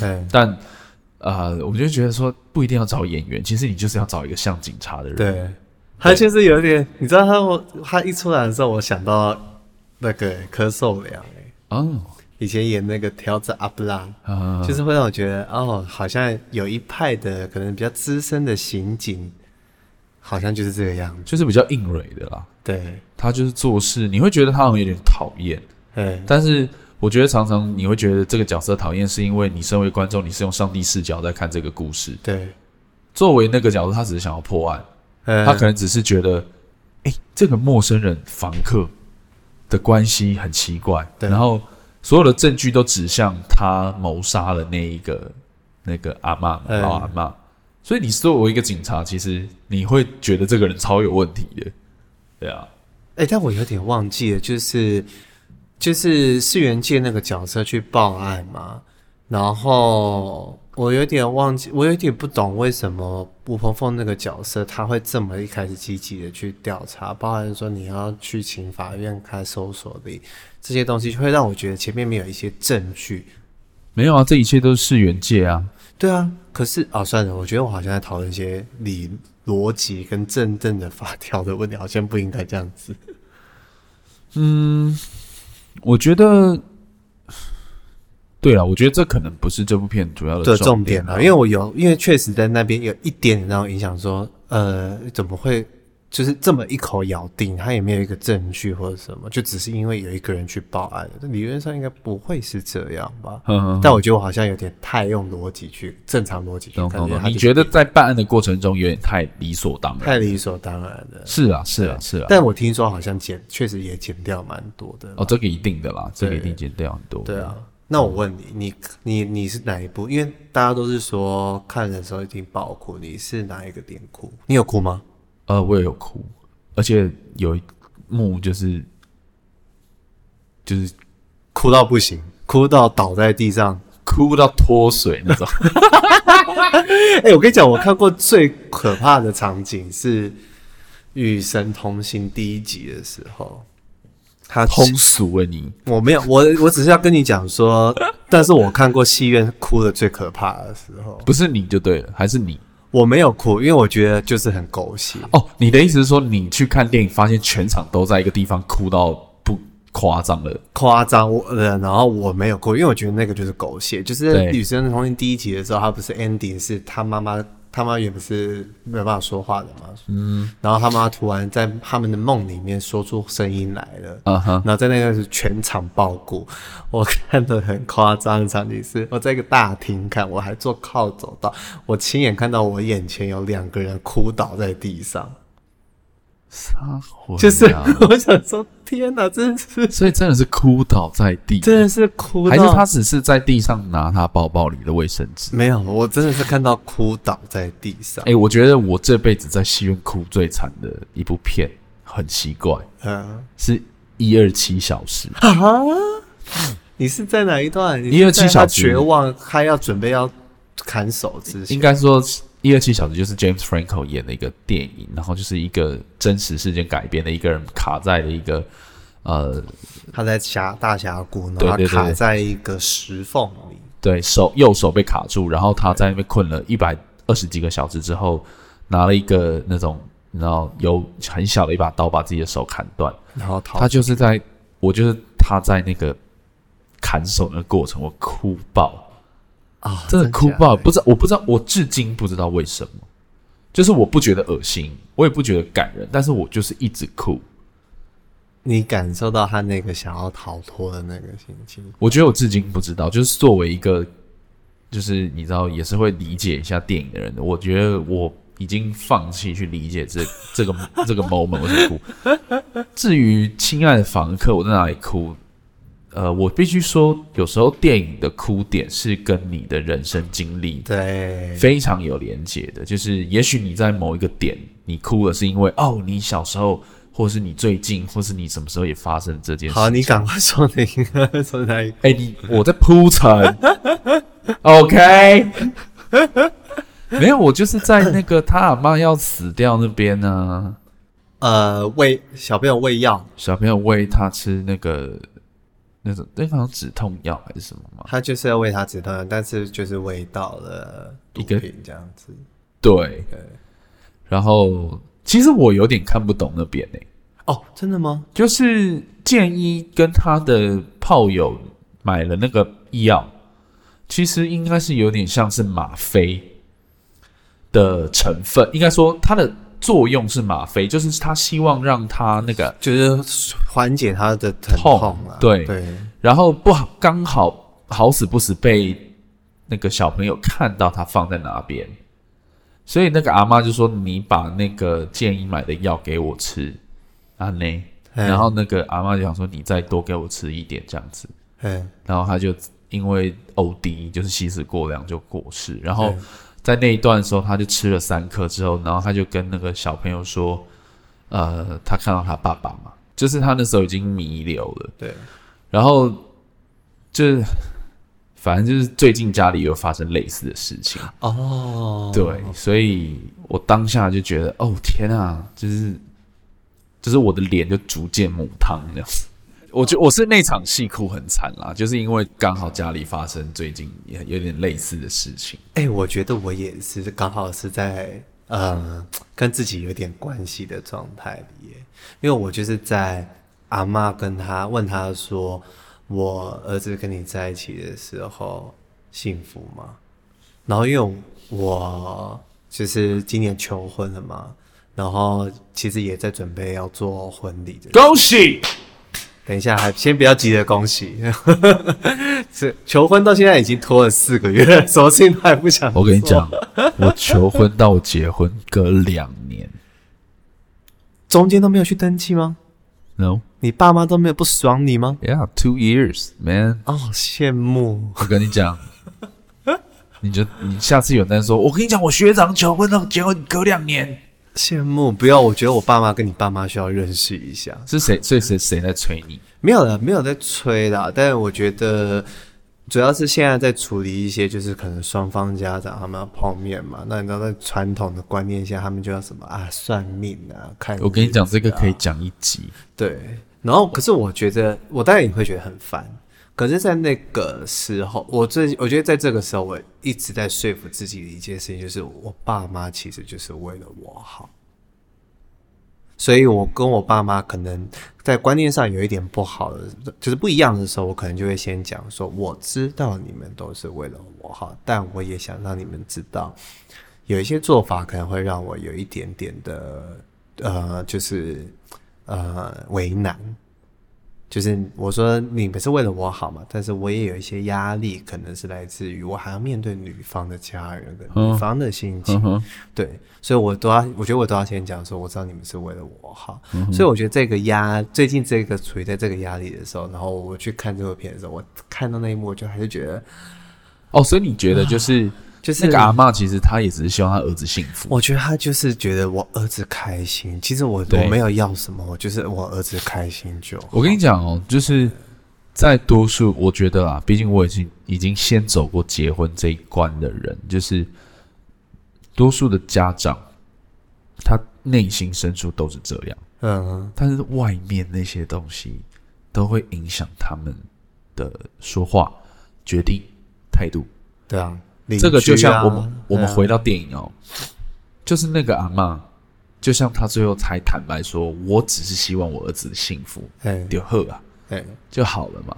对，但啊、呃，我就觉得说不一定要找演员，其实你就是要找一个像警察的人。对，他就是有点，你知道他我他一出来的时候，我想到那个柯受良哎，哦，以前演那个条子阿布拉，哦、就是会让我觉得哦，好像有一派的可能比较资深的刑警。好像就是这个样子，就是比较硬蕊的啦。对，他就是做事，你会觉得他好像有点讨厌。对，但是我觉得常常你会觉得这个角色讨厌，是因为你身为观众，你是用上帝视角在看这个故事。对，作为那个角色，他只是想要破案，他可能只是觉得，哎，这个陌生人房客的关系很奇怪，对，然后所有的证据都指向他谋杀了那一个那个阿嬷，老阿妈。所以你作为一个警察，其实你会觉得这个人超有问题的，对啊。哎、欸，但我有点忘记了，就是就是世元界那个角色去报案嘛，然后我有点忘记，我有点不懂为什么吴鹏凤那个角色他会这么一开始积极的去调查，包含说你要去请法院开搜索的这些东西，会让我觉得前面没有一些证据。没有啊，这一切都是市原介啊。对啊，可是哦，算了，我觉得我好像在讨论一些理逻辑跟真正的法条的问题，好像不应该这样子。嗯，我觉得，对了，我觉得这可能不是这部片主要的重点，了啊，因为我有，因为确实在那边有一点点让我影响，说，呃，怎么会？就是这么一口咬定，他也没有一个证据或者什么，就只是因为有一个人去报案，理论上应该不会是这样吧？嗯嗯。但我觉得我好像有点太用逻辑去正常逻辑去看。你觉得在办案的过程中有点太理所当然？太理所当然的。是啊，是啊，是啊。但我听说好像剪确实也剪掉蛮多的。哦，这个一定的啦，这个一定剪掉很多。对啊。那我问你，你你你是哪一部？因为大家都是说看的时候一定爆哭，你是哪一个点哭？你有哭吗？呃，我也有哭。而且有一幕就是就是哭到不行，哭到倒在地上，哭到脱水那种。哎、欸，我跟你讲，我看过最可怕的场景是《与神同行》第一集的时候，他通俗啊你。我没有，我我只是要跟你讲说，但是我看过戏院哭的最可怕的时候，不是你就对了，还是你。我没有哭，因为我觉得就是很狗血。哦，你的意思是说，你去看电影，发现全场都在一个地方哭到不夸张了？夸张，我呃，然后我没有哭，因为我觉得那个就是狗血。就是《女生同行》第一集的时候，她不是 ending 是她妈妈。他妈也不是没有办法说话的嘛，嗯，然后他妈突然在他们的梦里面说出声音来了，啊哈，然后在那个是全场爆鼓，我看的很夸张的场景是，我在一个大厅看，我还坐靠走道，我亲眼看到我眼前有两个人哭倒在地上。撒谎、啊，就是我想说，天哪，真的是，所以真的是哭倒在地，真的是哭，还是他只是在地上拿他包包里的卫生纸？没有，我真的是看到哭倒在地上。哎、欸，我觉得我这辈子在戏院哭最惨的一部片，很奇怪，嗯，是一二七小时啊？你是在哪一段？一二七小时绝望，他要准备要砍手之前，应该说。一二七小时就是 James Franco 演的一个电影，然后就是一个真实事件改编的一个人卡在了一个呃，他在峡大峡谷，然后他卡在一个石缝里，对，手右手被卡住，然后他在那边困了一百二十几个小时之后，拿了一个那种然后有很小的一把刀把自己的手砍断，然后逃。他就是在我就是他在那个砍手那个过程，我哭爆啊、哦！真的哭爆，不知道，我不知道，我至今不知道为什么。就是我不觉得恶心，我也不觉得感人，但是我就是一直哭。你感受到他那个想要逃脱的那个心情？我觉得我至今不知道。就是作为一个，就是你知道，也是会理解一下电影的人的，我觉得我已经放弃去理解这这个这个 moment 我就哭。至于亲爱的房客，我在哪里哭？呃，我必须说，有时候电影的哭点是跟你的人生经历对非常有连结的。就是也许你在某一个点你哭了，是因为哦，你小时候，或是你最近，或是你什么时候也发生这件事。好，你赶快说那个，说哪一个。哎，你我在铺陈，OK？没有，我就是在那个他阿妈要死掉那边呢、啊。呃，喂小朋友喂药，小朋友喂他吃那个。那种对方止痛药还是什么吗？他就是要喂他止痛药，但是就是喂到了毒品这样子。对，对。然后其实我有点看不懂那边呢、欸。哦，真的吗？就是建一跟他的炮友买了那个药，其实应该是有点像是吗啡的成分，应该说它的。作用是吗啡，就是他希望让他那个，就是缓解他的疼痛，痛对对。然后不好，刚好好死不死被那个小朋友看到他放在哪边，所以那个阿妈就说：“你把那个建议买的药给我吃。”啊，呢，然后那个阿妈就想说：“你再多给我吃一点，这样子。”嗯，然后他就因为 OD 就是吸食过量就过世，然后。在那一段的时候，他就吃了三颗之后，然后他就跟那个小朋友说：“呃，他看到他爸爸嘛，就是他那时候已经弥留了。”对。然后就反正就是最近家里有发生类似的事情哦。对，所以我当下就觉得，哦天啊，就是就是我的脸就逐渐母汤这样子。我觉我是那场戏哭很惨啦，就是因为刚好家里发生最近也有点类似的事情。哎、欸，我觉得我也是刚好是在嗯跟自己有点关系的状态里耶，因为我就是在阿妈跟他问他说：“我儿子跟你在一起的时候幸福吗？”然后因为我就是今年求婚了嘛，然后其实也在准备要做婚礼的，恭喜。等一下，还先不要急着恭喜。是求婚到现在已经拖了四个月了，索性还不想。我跟你讲，我求婚到我结婚隔两年，中间都没有去登记吗？No，你爸妈都没有不爽你吗？Yeah，two years, man。哦，羡慕。我跟你讲，你就你下次有人说，我跟你讲，我学长求婚到结婚隔两年。羡慕，不要！我觉得我爸妈跟你爸妈需要认识一下。是谁？所以谁谁在催你？没有了，没有在催啦。但是我觉得，主要是现在在处理一些，就是可能双方家长他们要碰面嘛。那你知道，在传统的观念下，他们就要什么啊？算命啊？看啊。我跟你讲，这个可以讲一集。对。然后，可是我觉得，我当然也会觉得很烦。可是，在那个时候，我最我觉得，在这个时候，我一直在说服自己的一件事情，就是我爸妈其实就是为了我好。所以，我跟我爸妈可能在观念上有一点不好的，就是不一样的时候，我可能就会先讲说：我知道你们都是为了我好，但我也想让你们知道，有一些做法可能会让我有一点点的，呃，就是呃为难。就是我说你们是为了我好嘛，但是我也有一些压力，可能是来自于我还要面对女方的家人跟女方的心情，嗯、对，所以我都要，我觉得我都要先讲说，我知道你们是为了我好，嗯、所以我觉得这个压，最近这个处于在这个压力的时候，然后我去看这部片的时候，我看到那一幕，我就还是觉得，哦，所以你觉得就是。就是那个阿嬷，其实她也只是希望她儿子幸福。我觉得她就是觉得我儿子开心。其实我我没有要什么，我就是我儿子开心就好。我跟你讲哦，就是在多数，我觉得啊，毕竟我已经已经先走过结婚这一关的人，就是多数的家长，他内心深处都是这样。嗯，但是外面那些东西都会影响他们的说话、决定、态度。对啊。啊、这个就像我们我们回到电影哦，就是那个阿嬷，就像他最后才坦白说，我只是希望我儿子幸福，对，就好啊，就好了嘛。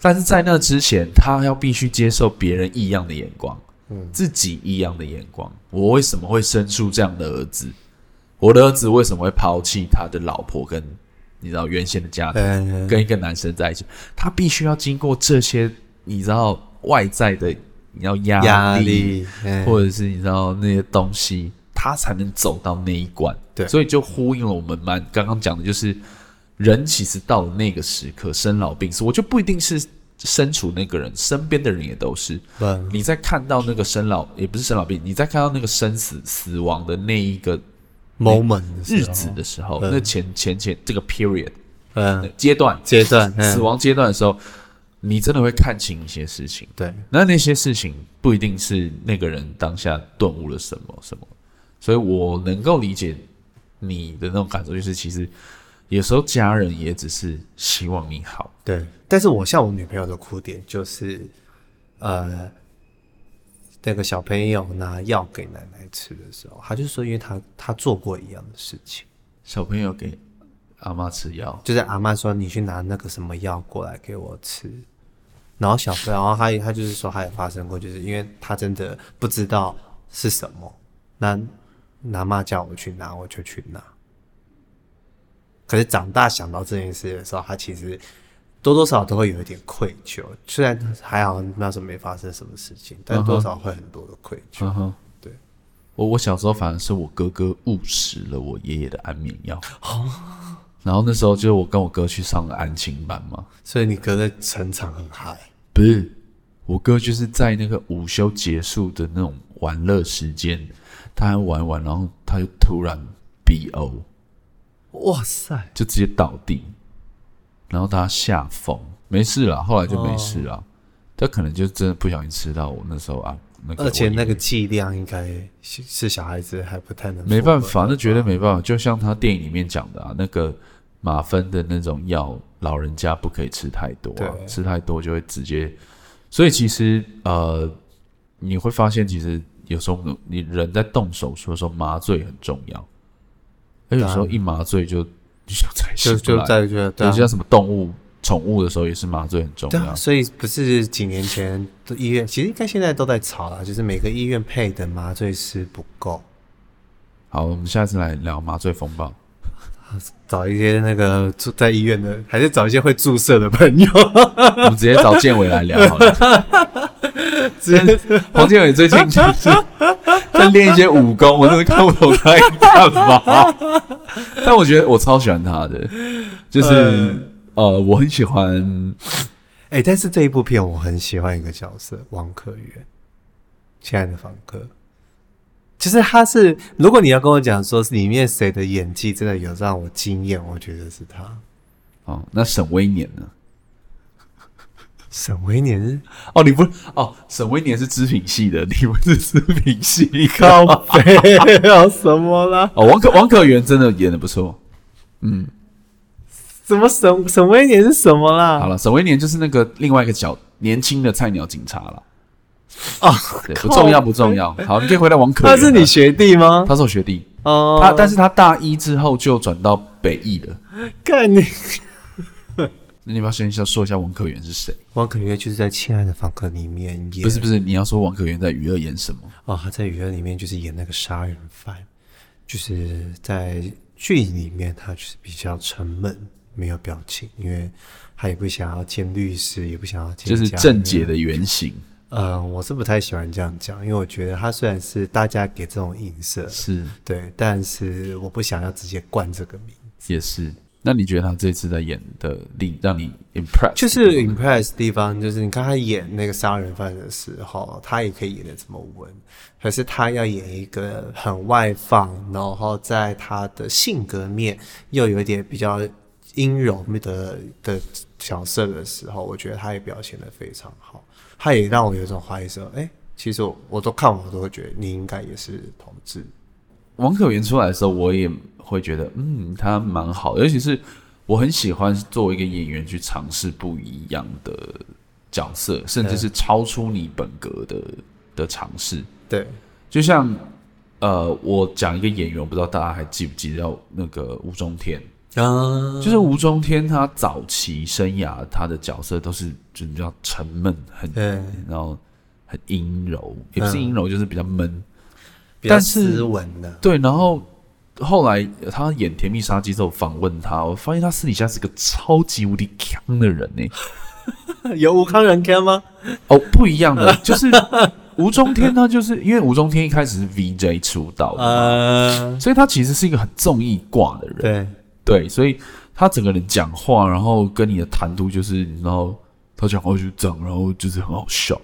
但是在那之前，他要必须接受别人异样的眼光，嗯，自己异样的眼光。我为什么会生出这样的儿子？我的儿子为什么会抛弃他的老婆跟你知道原先的家庭，跟一个男生在一起？他必须要经过这些你知道外在的你要压力，压力或者是你知道那些东西，他才能走到那一关。对，所以就呼应了我们蛮刚刚讲的，就是。人其实到了那个时刻，生老病死，我就不一定是身处那个人身边的人也都是。嗯，你在看到那个生老，也不是生老病，你在看到那个生死死亡的那一个 moment 日子的时候，那前前前这个 period，嗯，阶段阶段死亡阶段的时候，你真的会看清一些事情。对，那那些事情不一定是那个人当下顿悟了什么什么，所以我能够理解你的那种感受，就是其实。有时候家人也只是希望你好，对。但是我像我女朋友的哭点就是，呃，那个小朋友拿药给奶奶吃的时候，他就说，因为他他做过一样的事情。小朋友给阿妈吃药，就是阿妈说，你去拿那个什么药过来给我吃。然后小朋友，然后他他就是说他也发生过，就是因为他真的不知道是什么，那阿妈叫我去拿，我就去拿。可是长大想到这件事的时候，他其实多多少少都会有一点愧疚。虽然还好那时候没发生什么事情，但多少会很多的愧疚。嗯哼，对。我我小时候反而是我哥哥误食了我爷爷的安眠药。哦。然后那时候就我跟我哥去上了安亲班嘛。所以你哥在成长很嗨？不是，我哥就是在那个午休结束的那种玩乐时间，他还玩玩，然后他就突然 BO。哇塞！就直接倒地，然后他吓疯，没事了，后来就没事了。哦、他可能就真的不小心吃到我那时候啊，那个、而且那个剂量应该是小孩子还不太能。没办法，那绝对没办法。就像他电影里面讲的啊，那个吗啡的那种药，老人家不可以吃太多啊，吃太多就会直接。所以其实呃，你会发现，其实有时候你人在动手术的时候，麻醉很重要。有时候一麻醉就就在就就在就对，像什么动物宠物的时候也是麻醉很重要。所以不是几年前的医院，其实应该现在都在吵了，就是每个医院配的麻醉师不够。好，我们下次来聊麻醉风暴，找一些那个住在医院的，还是找一些会注射的朋友。我们直接找建伟来聊好了。直接黄建伟最近就是。在练一些武功，我真的看不懂他在干嘛。但我觉得我超喜欢他的，就是呃，呃，我很喜欢。哎、欸，但是这一部片我很喜欢一个角色，王可元，亲爱的房客。其实他是，如果你要跟我讲说是里面谁的演技真的有让我惊艳，我觉得是他。哦，那沈威年呢？沈威年是哦，你不哦，沈威年是织品系的，你不是织品系，你靠背啊什么啦？哦，王可王可元真的演的不错，嗯，什么沈沈威年是什么啦？好了，沈威年就是那个另外一个小年轻的菜鸟警察了。哦，不重要不重要。好，你可以回到王可元。他是你学弟吗？他是我学弟哦，他但是他大一之后就转到北艺了。看你。那你要先说一下王可元是谁？王可元就是在《亲爱的房客》里面演，不是不是，你要说王可元在《娱乐》演什么？哦，他在《娱乐》里面就是演那个杀人犯，就是在剧里面他就是比较沉闷，没有表情，因为他也不想要见律师，也不想要见，就是正解的原型。嗯，我是不太喜欢这样讲，因为我觉得他虽然是大家给这种映射，是对，但是我不想要直接冠这个名字，也是。那你觉得他这次在演的令让你 impress？就是 impress 的地方，就是你看他演那个杀人犯的时候，他也可以演的这么稳。可是他要演一个很外放，然后在他的性格面又有一点比较阴柔的的角色的时候，我觉得他也表现的非常好。他也让我有一种怀疑说，哎、欸，其实我我都看，我都会觉得你应该也是同志。王可元出来的时候，我也。会觉得嗯，他蛮好的，尤其是我很喜欢作为一个演员去尝试不一样的角色，甚至是超出你本格的的尝试。对，就像呃，我讲一个演员，我不知道大家还记不记得，那个吴中天，啊，就是吴中天他早期生涯他的角色都是就是比较沉闷，很对，然后很阴柔，也不是阴柔，就是比较闷，比较斯文的。对，然后后来他演《甜蜜杀机》之后访问他，我发现他私底下是个超级无敌强的人呢。有吴康仁强吗？哦，不一样的，就是吴中天，他就是因为吴中天一开始是 VJ 出道的，呃，所以他其实是一个很综艺挂的人，对对，所以他整个人讲话，然后跟你的谈吐就是，你知道他讲话就这样，然后就是很好笑，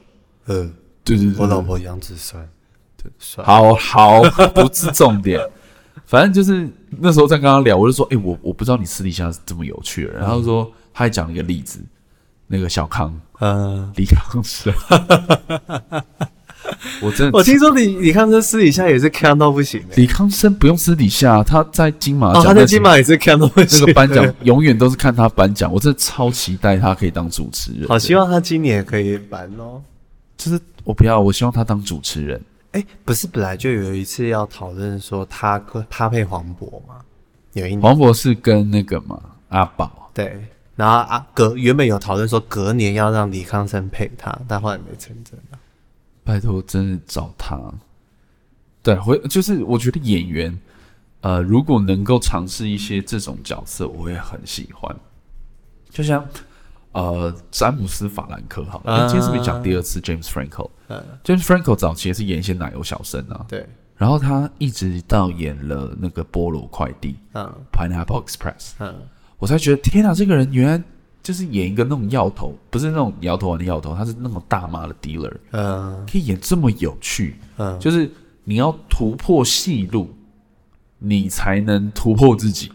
嗯、呃，对对对，我老婆杨子酸，对，好好不是重点，反正就是那时候在跟他聊，我就说，哎、欸，我我不知道你私底下是这么有趣然后说他还讲了一个例子。那个小康，嗯，李康生，我真的，我听说李李康生私底下也是看到不行。李康生不用私底下，他在金马奖、哦，他在金马也是看到不行。那个颁奖永远都是看他颁奖，我真的超期待他可以当主持人。好希望他今年可以颁哦。就是我不要，我希望他当主持人。哎、欸，不是本来就有一次要讨论说他他配黄渤吗？有一年黄渤是跟那个嘛阿宝对。然后啊，隔原本有讨论说隔年要让李康生配他，但后来没成真啊。拜托，真的找他。对，会就是我觉得演员，呃，如果能够尝试一些这种角色，我也很喜欢。就像呃，詹姆斯·法兰克，好了，啊、今天是不是讲第二次 James Franco？嗯、啊、，James Franco 早期也是演一些奶油小生啊。对。然后他一直到演了那个菠萝快递，嗯，Pineapple Express，嗯。我才觉得天啊，这个人原来就是演一个那种摇头，不是那种摇头丸的摇头，他是那种大妈的 dealer，嗯，可以演这么有趣，嗯，就是你要突破戏路，你才能突破自己。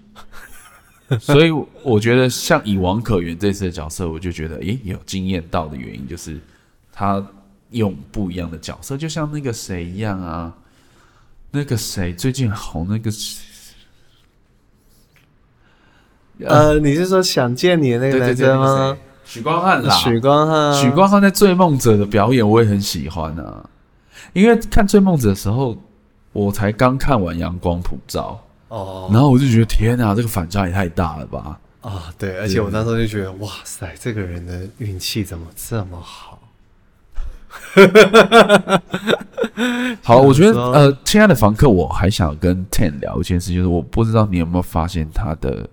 所以我觉得像以王可元这次的角色，我就觉得诶，有惊艳到的原因就是他用不一样的角色，就像那个谁一样啊，那个谁最近红那个。呃，你是说想见你的那个男生吗？许光汉啦，许光汉，许光汉在《追梦者》的表演我也很喜欢啊。因为看《追梦者》的时候，我才刚看完《阳光普照》哦，然后我就觉得天哪，这个反差也太大了吧！啊，对，而且我那时候就觉得哇塞，这个人的运气怎么这么好？好，我觉得呃，亲爱的房客，我还想跟 Ten 聊一件事，就是我不知道你有没有发现他的。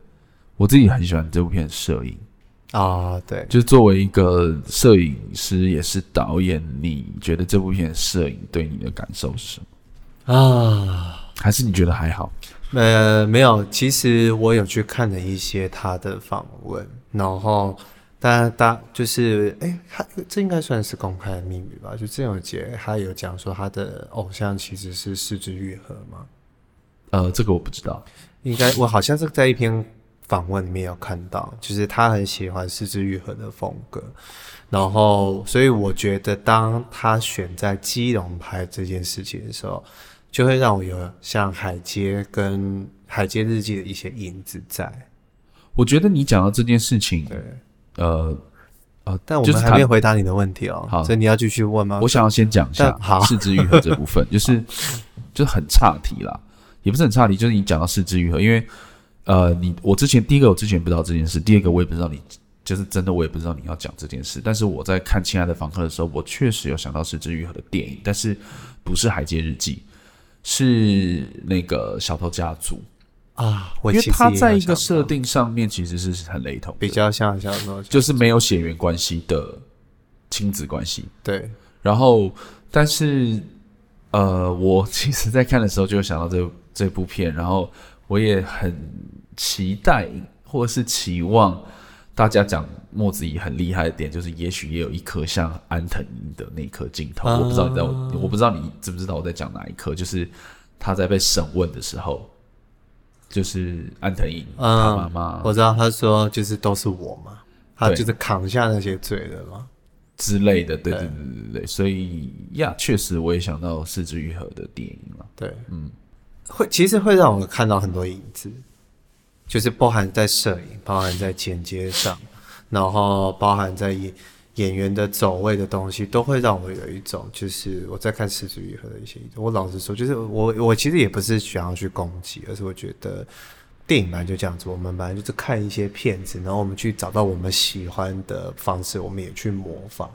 我自己很喜欢这部片摄影啊，对，就是作为一个摄影师也是导演，你觉得这部片摄影对你的感受是什么啊？还是你觉得还好？呃，没有，其实我有去看了一些他的访问，然后大大就是，哎，他这应该算是公开的秘密吧？就郑有杰他有讲说他的偶像其实是四肢愈合吗？呃，这个我不知道，应该我好像是在一篇。访问里面有看到，就是他很喜欢四肢愈合的风格，然后所以我觉得当他选在基隆拍这件事情的时候，就会让我有像海街跟海街日记的一些影子在。我觉得你讲到这件事情，对，呃呃，但我们还没回答你的问题哦，好，所以你要继续问吗？我想要先讲一下好是枝裕和这部分，就是 就很差题啦，也不是很差题，就是你讲到四肢愈合，因为。呃，你我之前第一个我之前不知道这件事，第二个我也不知道你就是真的我也不知道你要讲这件事。但是我在看《亲爱的房客》的时候，我确实有想到是枝裕和的电影，但是不是《海街日记》，是那个《小偷家族》啊。我因为他在一个设定上面其实是很雷同，比较像小偷，就是没有血缘关系的亲子关系。对，然后但是呃，我其实在看的时候就想到这这部片，然后。我也很期待，或是期望大家讲莫子怡很厉害的点，就是也许也有一颗像安藤樱的那颗镜头。我不知道你在，我不知道你知不知道我在讲哪一颗，就是他在被审问的时候，就是安藤樱他妈妈，我知道他说就是都是我嘛，他就是扛下那些罪的嘛。之类的，对对对对对，所以呀，确实我也想到是枝裕和的电影了，对，嗯。会其实会让我看到很多影子，就是包含在摄影，包含在剪接上，然后包含在演演员的走位的东西，都会让我有一种就是我在看是枝裕和的一些。我老实说，就是我我其实也不是想要去攻击，而是我觉得电影本来就这样子，我们本来就是看一些片子，然后我们去找到我们喜欢的方式，我们也去模仿。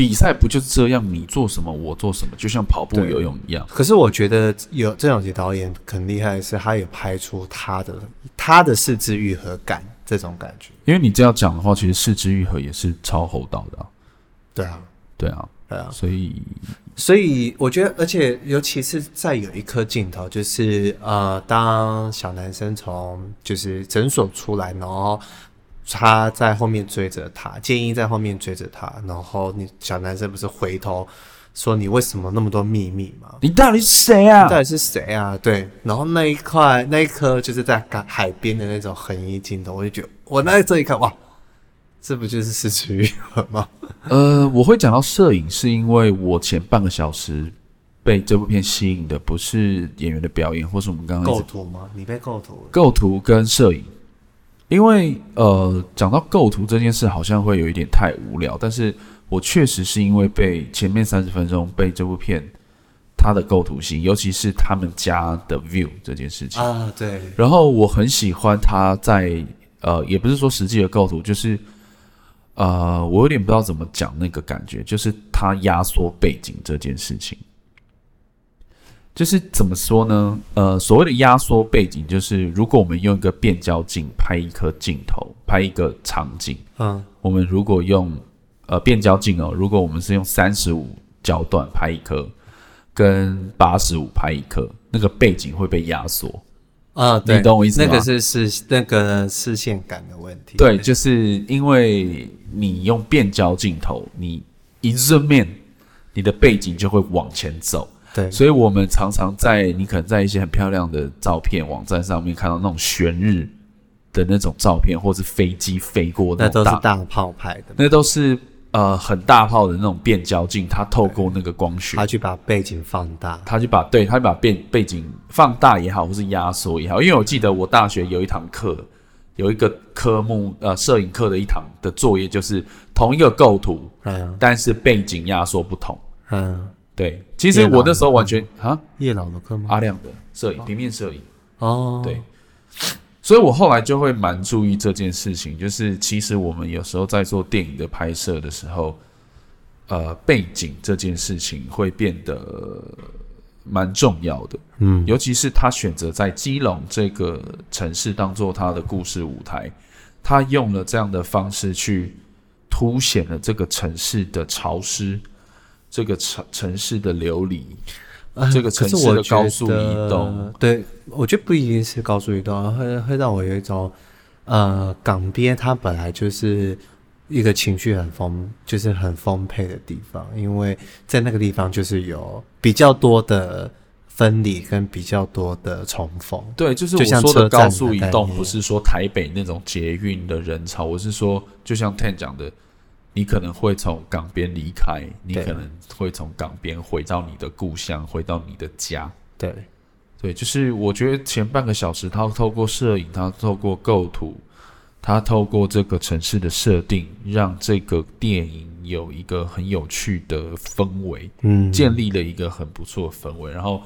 比赛不就是这样？你做什么，我做什么，就像跑步、游泳一样。可是我觉得有郑晓杰导演很厉害的是，他有拍出他的他的四肢愈合感这种感觉。因为你这样讲的话，其实四肢愈合也是超厚道的、啊。对啊，对啊，对啊。所以，所以我觉得，而且尤其是在有一颗镜头，就是呃，当小男生从就是诊所出来，然后。他在后面追着他，建议在后面追着他，然后你小男生不是回头说，你为什么那么多秘密吗？你到底是谁啊？你到底是谁啊？对，然后那一块那一颗就是在海边的那种横移镜头，我就觉得我那这一刻哇，这不就是失去欲望吗？呃，我会讲到摄影，是因为我前半个小时被这部片吸引的不是演员的表演，或是我们刚刚构图吗？你被构图？构图跟摄影。因为呃，讲到构图这件事，好像会有一点太无聊。但是我确实是因为被前面三十分钟被这部片它的构图吸引，尤其是他们家的 view 这件事情啊，对。然后我很喜欢他在呃，也不是说实际的构图，就是呃，我有点不知道怎么讲那个感觉，就是他压缩背景这件事情。就是怎么说呢？呃，所谓的压缩背景，就是如果我们用一个变焦镜拍一颗镜头，拍一个场景，嗯，我们如果用呃变焦镜哦，如果我们是用三十五焦段拍一颗，跟八十五拍一颗，那个背景会被压缩啊，对，你懂我意思吗？那个是视那个视线感的问题。对，就是因为你用变焦镜头，你一 zoom in，你的背景就会往前走。对，所以我们常常在你可能在一些很漂亮的照片网站上面看到那种悬日的那种照片，或是飞机飞过那种大，那都是大炮拍的，那都是呃很大炮的那种变焦镜，它透过那个光学，它去把背景放大，它去把对，它去把背背景放大也好，或是压缩也好。因为我记得我大学有一堂课，有一个科目呃摄影课的一堂的作业，就是同一个构图，嗯，但是背景压缩不同，嗯。对，其实我那时候完全啊，叶老的课吗？阿亮的摄影，平面摄影。哦，对，所以我后来就会蛮注意这件事情，就是其实我们有时候在做电影的拍摄的时候，呃，背景这件事情会变得蛮重要的。嗯，尤其是他选择在基隆这个城市当做他的故事舞台，他用了这样的方式去凸显了这个城市的潮湿。这个城城市的流离，呃、这个城市的高速移动，对，我觉得不一定是高速移动，会会让我有一种，呃，港边它本来就是一个情绪很丰，就是很丰沛的地方，因为在那个地方就是有比较多的分离跟比较多的重逢。对，就是我说的高速移动，不是说台北那种捷运的人潮，我是说，就像 Ten 讲的。你可能会从港边离开，你可能会从港边回到你的故乡，回到你的家。对，对，就是我觉得前半个小时，他透过摄影，他透过构图，他透过这个城市的设定，让这个电影有一个很有趣的氛围，嗯，建立了一个很不错的氛围。然后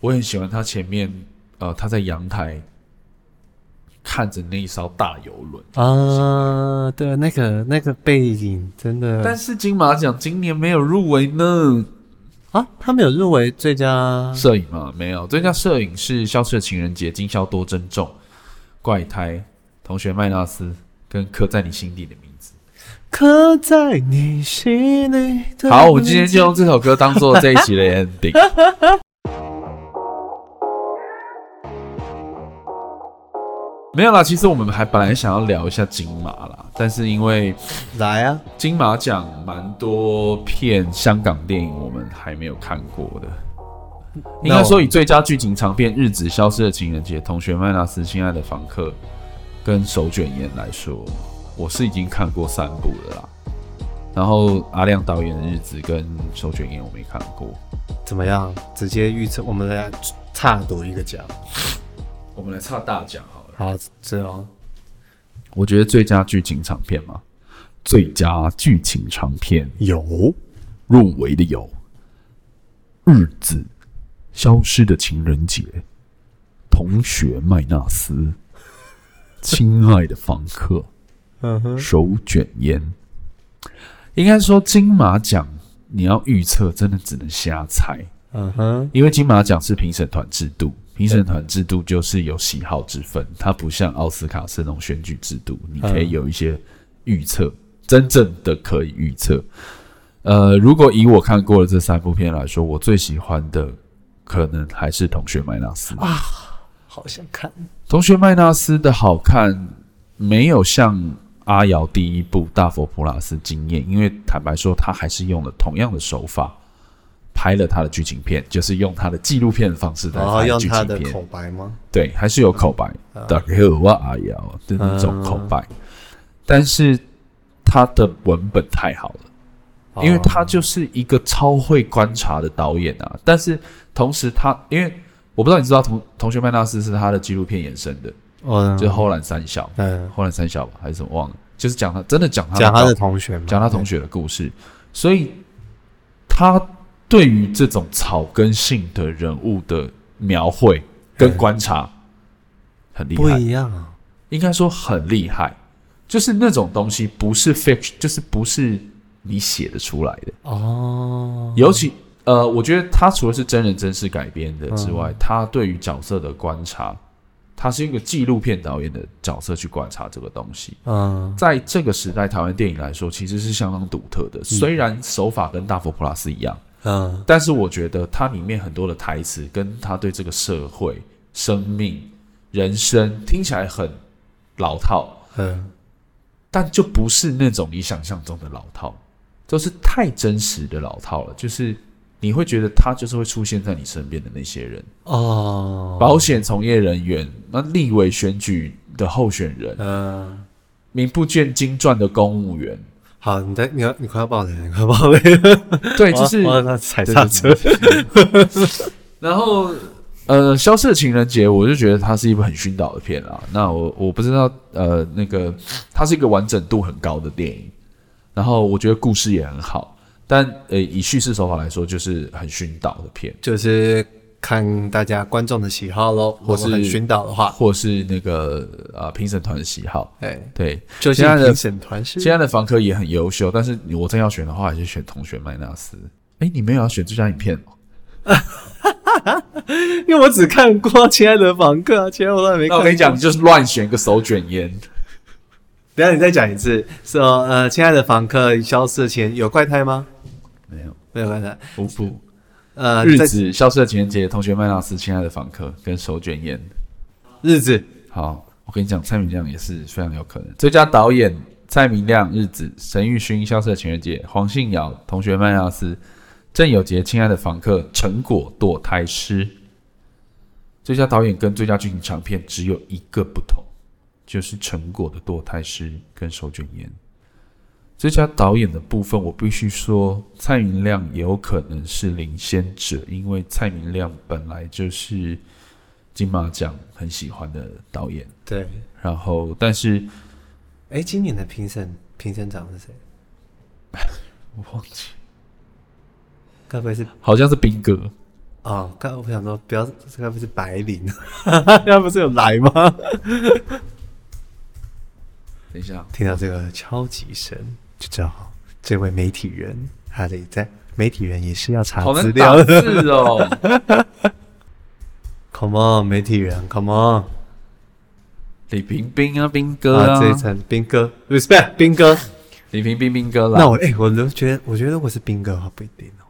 我很喜欢他前面，呃，他在阳台。看着那一艘大游轮啊，对，那个那个背影真的。但是金马奖今年没有入围呢？啊，他没有入围最佳摄影吗？没有，最佳摄影是《消失的情人节》，今宵多珍重，怪胎，同学麦纳斯跟刻在你心底的名字，刻在你心里。好，我们今天就用这首歌当做这一集的 ending。没有啦，其实我们还本来想要聊一下金马啦，但是因为来啊，金马奖蛮多片香港电影我们还没有看过的。应该说以最佳剧情长片《日子》、《消失的情人节》、《同学麦纳斯》、《亲爱的房客》跟《手卷烟》来说，我是已经看过三部了啦。然后阿亮导演的《日子》跟《手卷烟》我没看过，怎么样？直接预测，我们来差多一个奖，我们来差大奖哈。好，这样。我觉得最佳剧情长片嘛，最佳剧情长片。有。入围的有《日子》、《消失的情人节》、《同学麦纳斯》、《亲爱的房客，嗯哼，手卷烟。应该说金马奖你要预测，真的只能瞎猜。嗯哼，因为金马奖是评审团制度，评审团制度就是有喜好之分，它不像奥斯卡是那种选举制度，你可以有一些预测，真正的可以预测。呃，如果以我看过的这三部片来说，我最喜欢的可能还是《同学麦纳斯》啊，好想看《同学麦纳斯》的好看，没有像阿瑶第一部《大佛普拉斯》惊艳，因为坦白说，他还是用了同样的手法。拍了他的剧情片，就是用他的纪录片的方式在拍剧情片。用他的口白吗？对，还是有口白。大家好，我阿瑶的那种口白，但是他的文本太好了，因为他就是一个超会观察的导演啊。但是同时他，他因为我不知道你知道同同学麦纳斯是他的纪录片衍生的，哦，就是后来三小，嗯，后来三小吧，还是什么忘了？就是讲他真的讲他讲他的同学，讲他同学的故事，所以他。对于这种草根性的人物的描绘跟观察，很厉害，不一样啊，应该说很厉害，就是那种东西不是 fiction，就是不是你写的出来的。哦。尤其呃，我觉得他除了是真人真事改编的之外，他对于角色的观察，他是一个纪录片导演的角色去观察这个东西。嗯，在这个时代，台湾电影来说其实是相当独特的，虽然手法跟大佛普拉斯一样。嗯，但是我觉得它里面很多的台词，跟他对这个社会、生命、人生听起来很老套，嗯，但就不是那种你想象中的老套，就是太真实的老套了。就是你会觉得他就是会出现在你身边的那些人哦，保险从业人员，那立委选举的候选人，嗯，名不见经传的公务员。好，你在你要你快要爆雷，你快要爆雷。对，就是他踩刹车。然后，呃，《消失的情人节》，我就觉得它是一部很熏导的片啊。那我我不知道，呃，那个它是一个完整度很高的电影，然后我觉得故事也很好，但呃，以叙事手法来说，就是很熏导的片，就是。看大家观众的喜好喽，或是寻导的话，或是那个啊评审团的喜好。哎，对，就现在的评审团是现在的房客也很优秀，但是我真要选的话，还是选同学麦纳斯。哎，你没有要选最佳影片哦？因为我只看过《亲爱的房客》，其他我都还没看。那我跟你讲，你就是乱选个手卷烟。等下你再讲一次，说呃，《亲爱的房客》消失前有怪胎吗？没有，没有怪胎，不不。呃，日子消失的情人节，同学麦纳斯，亲爱的访客跟手卷烟，日子好，我跟你讲，蔡明亮也是非常有可能。最佳导演蔡明亮，日子，沈玉勋，消失的情人节，黄信尧，同学麦纳斯，郑有杰，亲爱的访客，成果堕胎师。最佳导演跟最佳剧情长片只有一个不同，就是成果的堕胎师跟手卷烟。最佳导演的部分，我必须说，蔡明亮有可能是领先者，因为蔡明亮本来就是金马奖很喜欢的导演。对，然后但是，哎，今年的评审评审长是谁？我忘记，该不会是？好像是兵哥。哦，刚我想说，不要，该不是白领？他不是有来吗？等一下，听到这个敲击声。就知道这位媒体人，他得在媒体人也是要查资料的是哦。Come on，媒体人，Come on，李平冰啊，兵哥啊，啊这一层兵哥，respect，兵哥，李平冰，兵哥啦。那我哎、欸，我都觉得，我觉得我是兵哥的话不一定哦。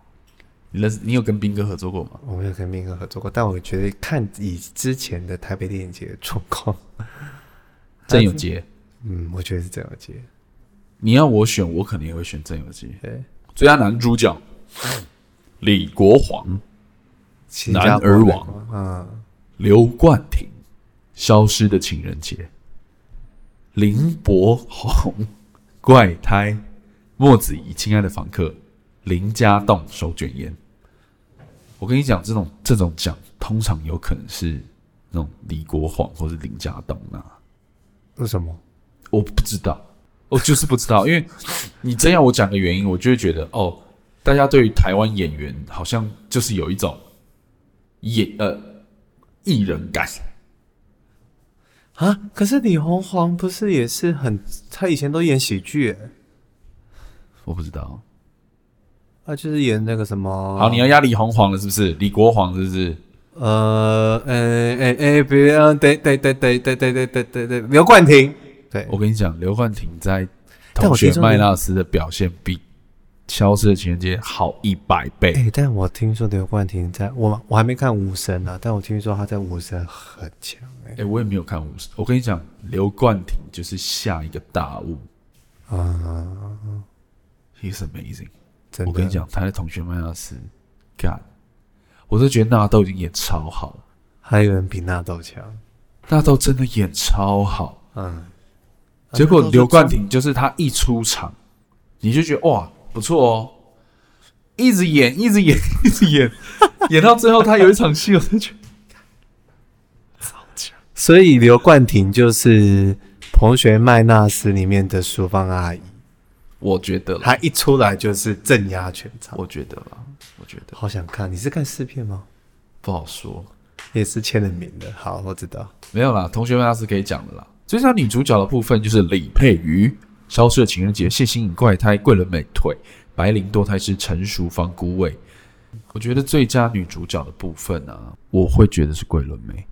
你认识你有跟兵哥合作过吗？我没有跟兵哥合作过，但我觉得看以之前的台北电影节的状况，郑有杰，嗯，我觉得是郑有杰。你要我选，我肯定也会选郑有杰。最佳男主角李国煌，男儿王，嗯，刘冠廷，消失的情人节，林柏宏，怪胎，莫子仪，亲爱的房客，林家栋，手卷烟。我跟你讲，这种这种奖通常有可能是那种李国煌或是林家栋啊。为什么？我不知道。我就是不知道，因为你真要我讲个原因，我就会觉得哦，大家对于台湾演员好像就是有一种演呃艺人感。啊，可是李红黄不是也是很，他以前都演喜剧，我不知道，他就是演那个什么。好，你要压李红黄了是不是？李国煌是不是？呃，哎哎哎，不要，对对对对对对对对对对，刘冠廷。对，我跟你讲，刘冠廷在《同学麦纳斯》的表现比《消失的情人节》好一百倍。哎，但我听说刘冠廷在我我还没看《武神》啊，但我听说他在《武神》很强。哎，我也没有看《武神》。我跟你讲，刘冠廷就是下一个大物啊！He's amazing。真的，我跟你讲，他在《同学麦纳斯》干，我都觉得纳豆已经演超好，还有人比纳豆强。纳豆真的演超好，嗯。结果刘冠廷就是他一出场，你就觉得哇不错哦，一直演一直演 一直演，演到最后他有一场戏，我就觉得超强。所以刘冠廷就是《同学麦纳斯》里面的淑芳阿姨，我觉得他一出来就是镇压全场。我觉得啦，我觉得好想看。你是看试片吗？不好说，也是签了名的。好，我知道没有啦，《同学麦纳斯》可以讲的啦。最佳女主角的部分就是李佩瑜，《消失的情人节》谢欣颖怪胎桂纶镁腿，白灵堕胎师成熟方孤味。我觉得最佳女主角的部分呢、啊，我会觉得是桂纶镁。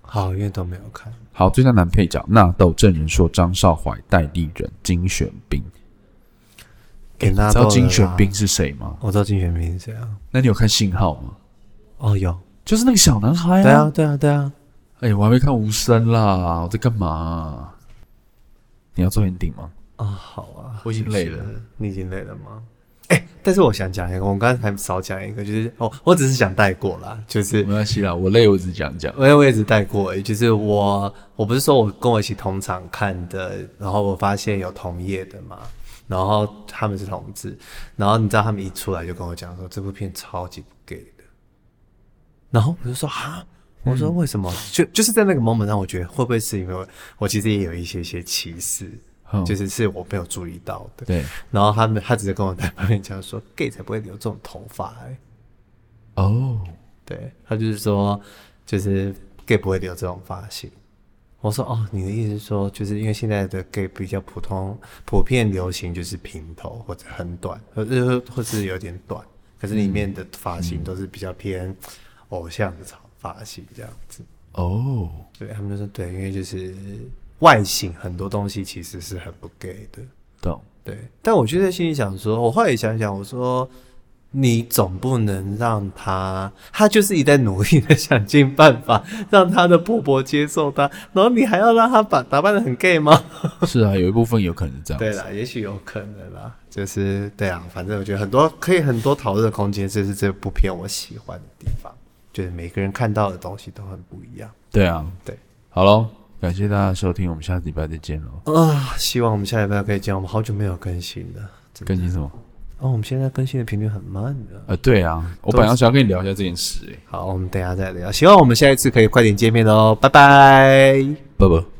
好，因为都没有看。好，最佳男配角纳豆郑人硕张少怀戴立忍金玄彬。给纳豆，你知道金玄彬是谁吗？我知道金玄彬是谁啊。那你有看信号吗？哦，有，就是那个小男孩啊。对啊，对啊，对啊。哎、欸，我还没看无声啦，我在干嘛？你要做 ending 吗？啊，好啊，我已经累了。你已经累了吗？哎、欸，但是我想讲一个，我刚才还少讲一个，就是哦，我只是想带过啦，就是没关系啦，我累，我只讲讲。我也我也只带过，就是我我不是说我跟我一起同场看的，然后我发现有同业的嘛，然后他们是同志，然后你知道他们一出来就跟我讲说这部片超级不 gay 的，然后我就说啊。我说为什么？就就是在那个 moment 让我觉得会不会是因为我其实也有一些些歧视，就是是我没有注意到的。对。然后他们他只是跟我在旁边讲说，gay 才不会留这种头发哎。哦。对，他就是说，就是 gay 不会留这种发型。我说哦，你的意思是说，就是因为现在的 gay 比较普通，普遍流行就是平头或者很短，或者或是有点短，可是里面的发型都是比较偏偶像的潮。发型这样子哦，oh. 对他们就说对，因为就是外形很多东西其实是很不 gay 的，懂？对，但我就在心里想说，我后来想想，我说你总不能让他，他就是一直在努力的想尽办法让他的婆婆接受他，然后你还要让他把打扮的很 gay 吗？是啊，有一部分有可能是这样，对啦，也许有可能啦，就是对啊，反正我觉得很多可以很多讨论的空间，这是这部片我喜欢的地方。就是每个人看到的东西都很不一样。对啊，对，好喽，感谢大家收听，我们下礼拜再见喽。啊，希望我们下礼拜可以见。我们好久没有更新了，更新什么？哦，我们现在更新的频率很慢的。呃，对啊，我本来想要跟你聊一下这件事。哎，好，我们等一下再聊。希望我们下一次可以快点见面哦，拜拜，拜拜。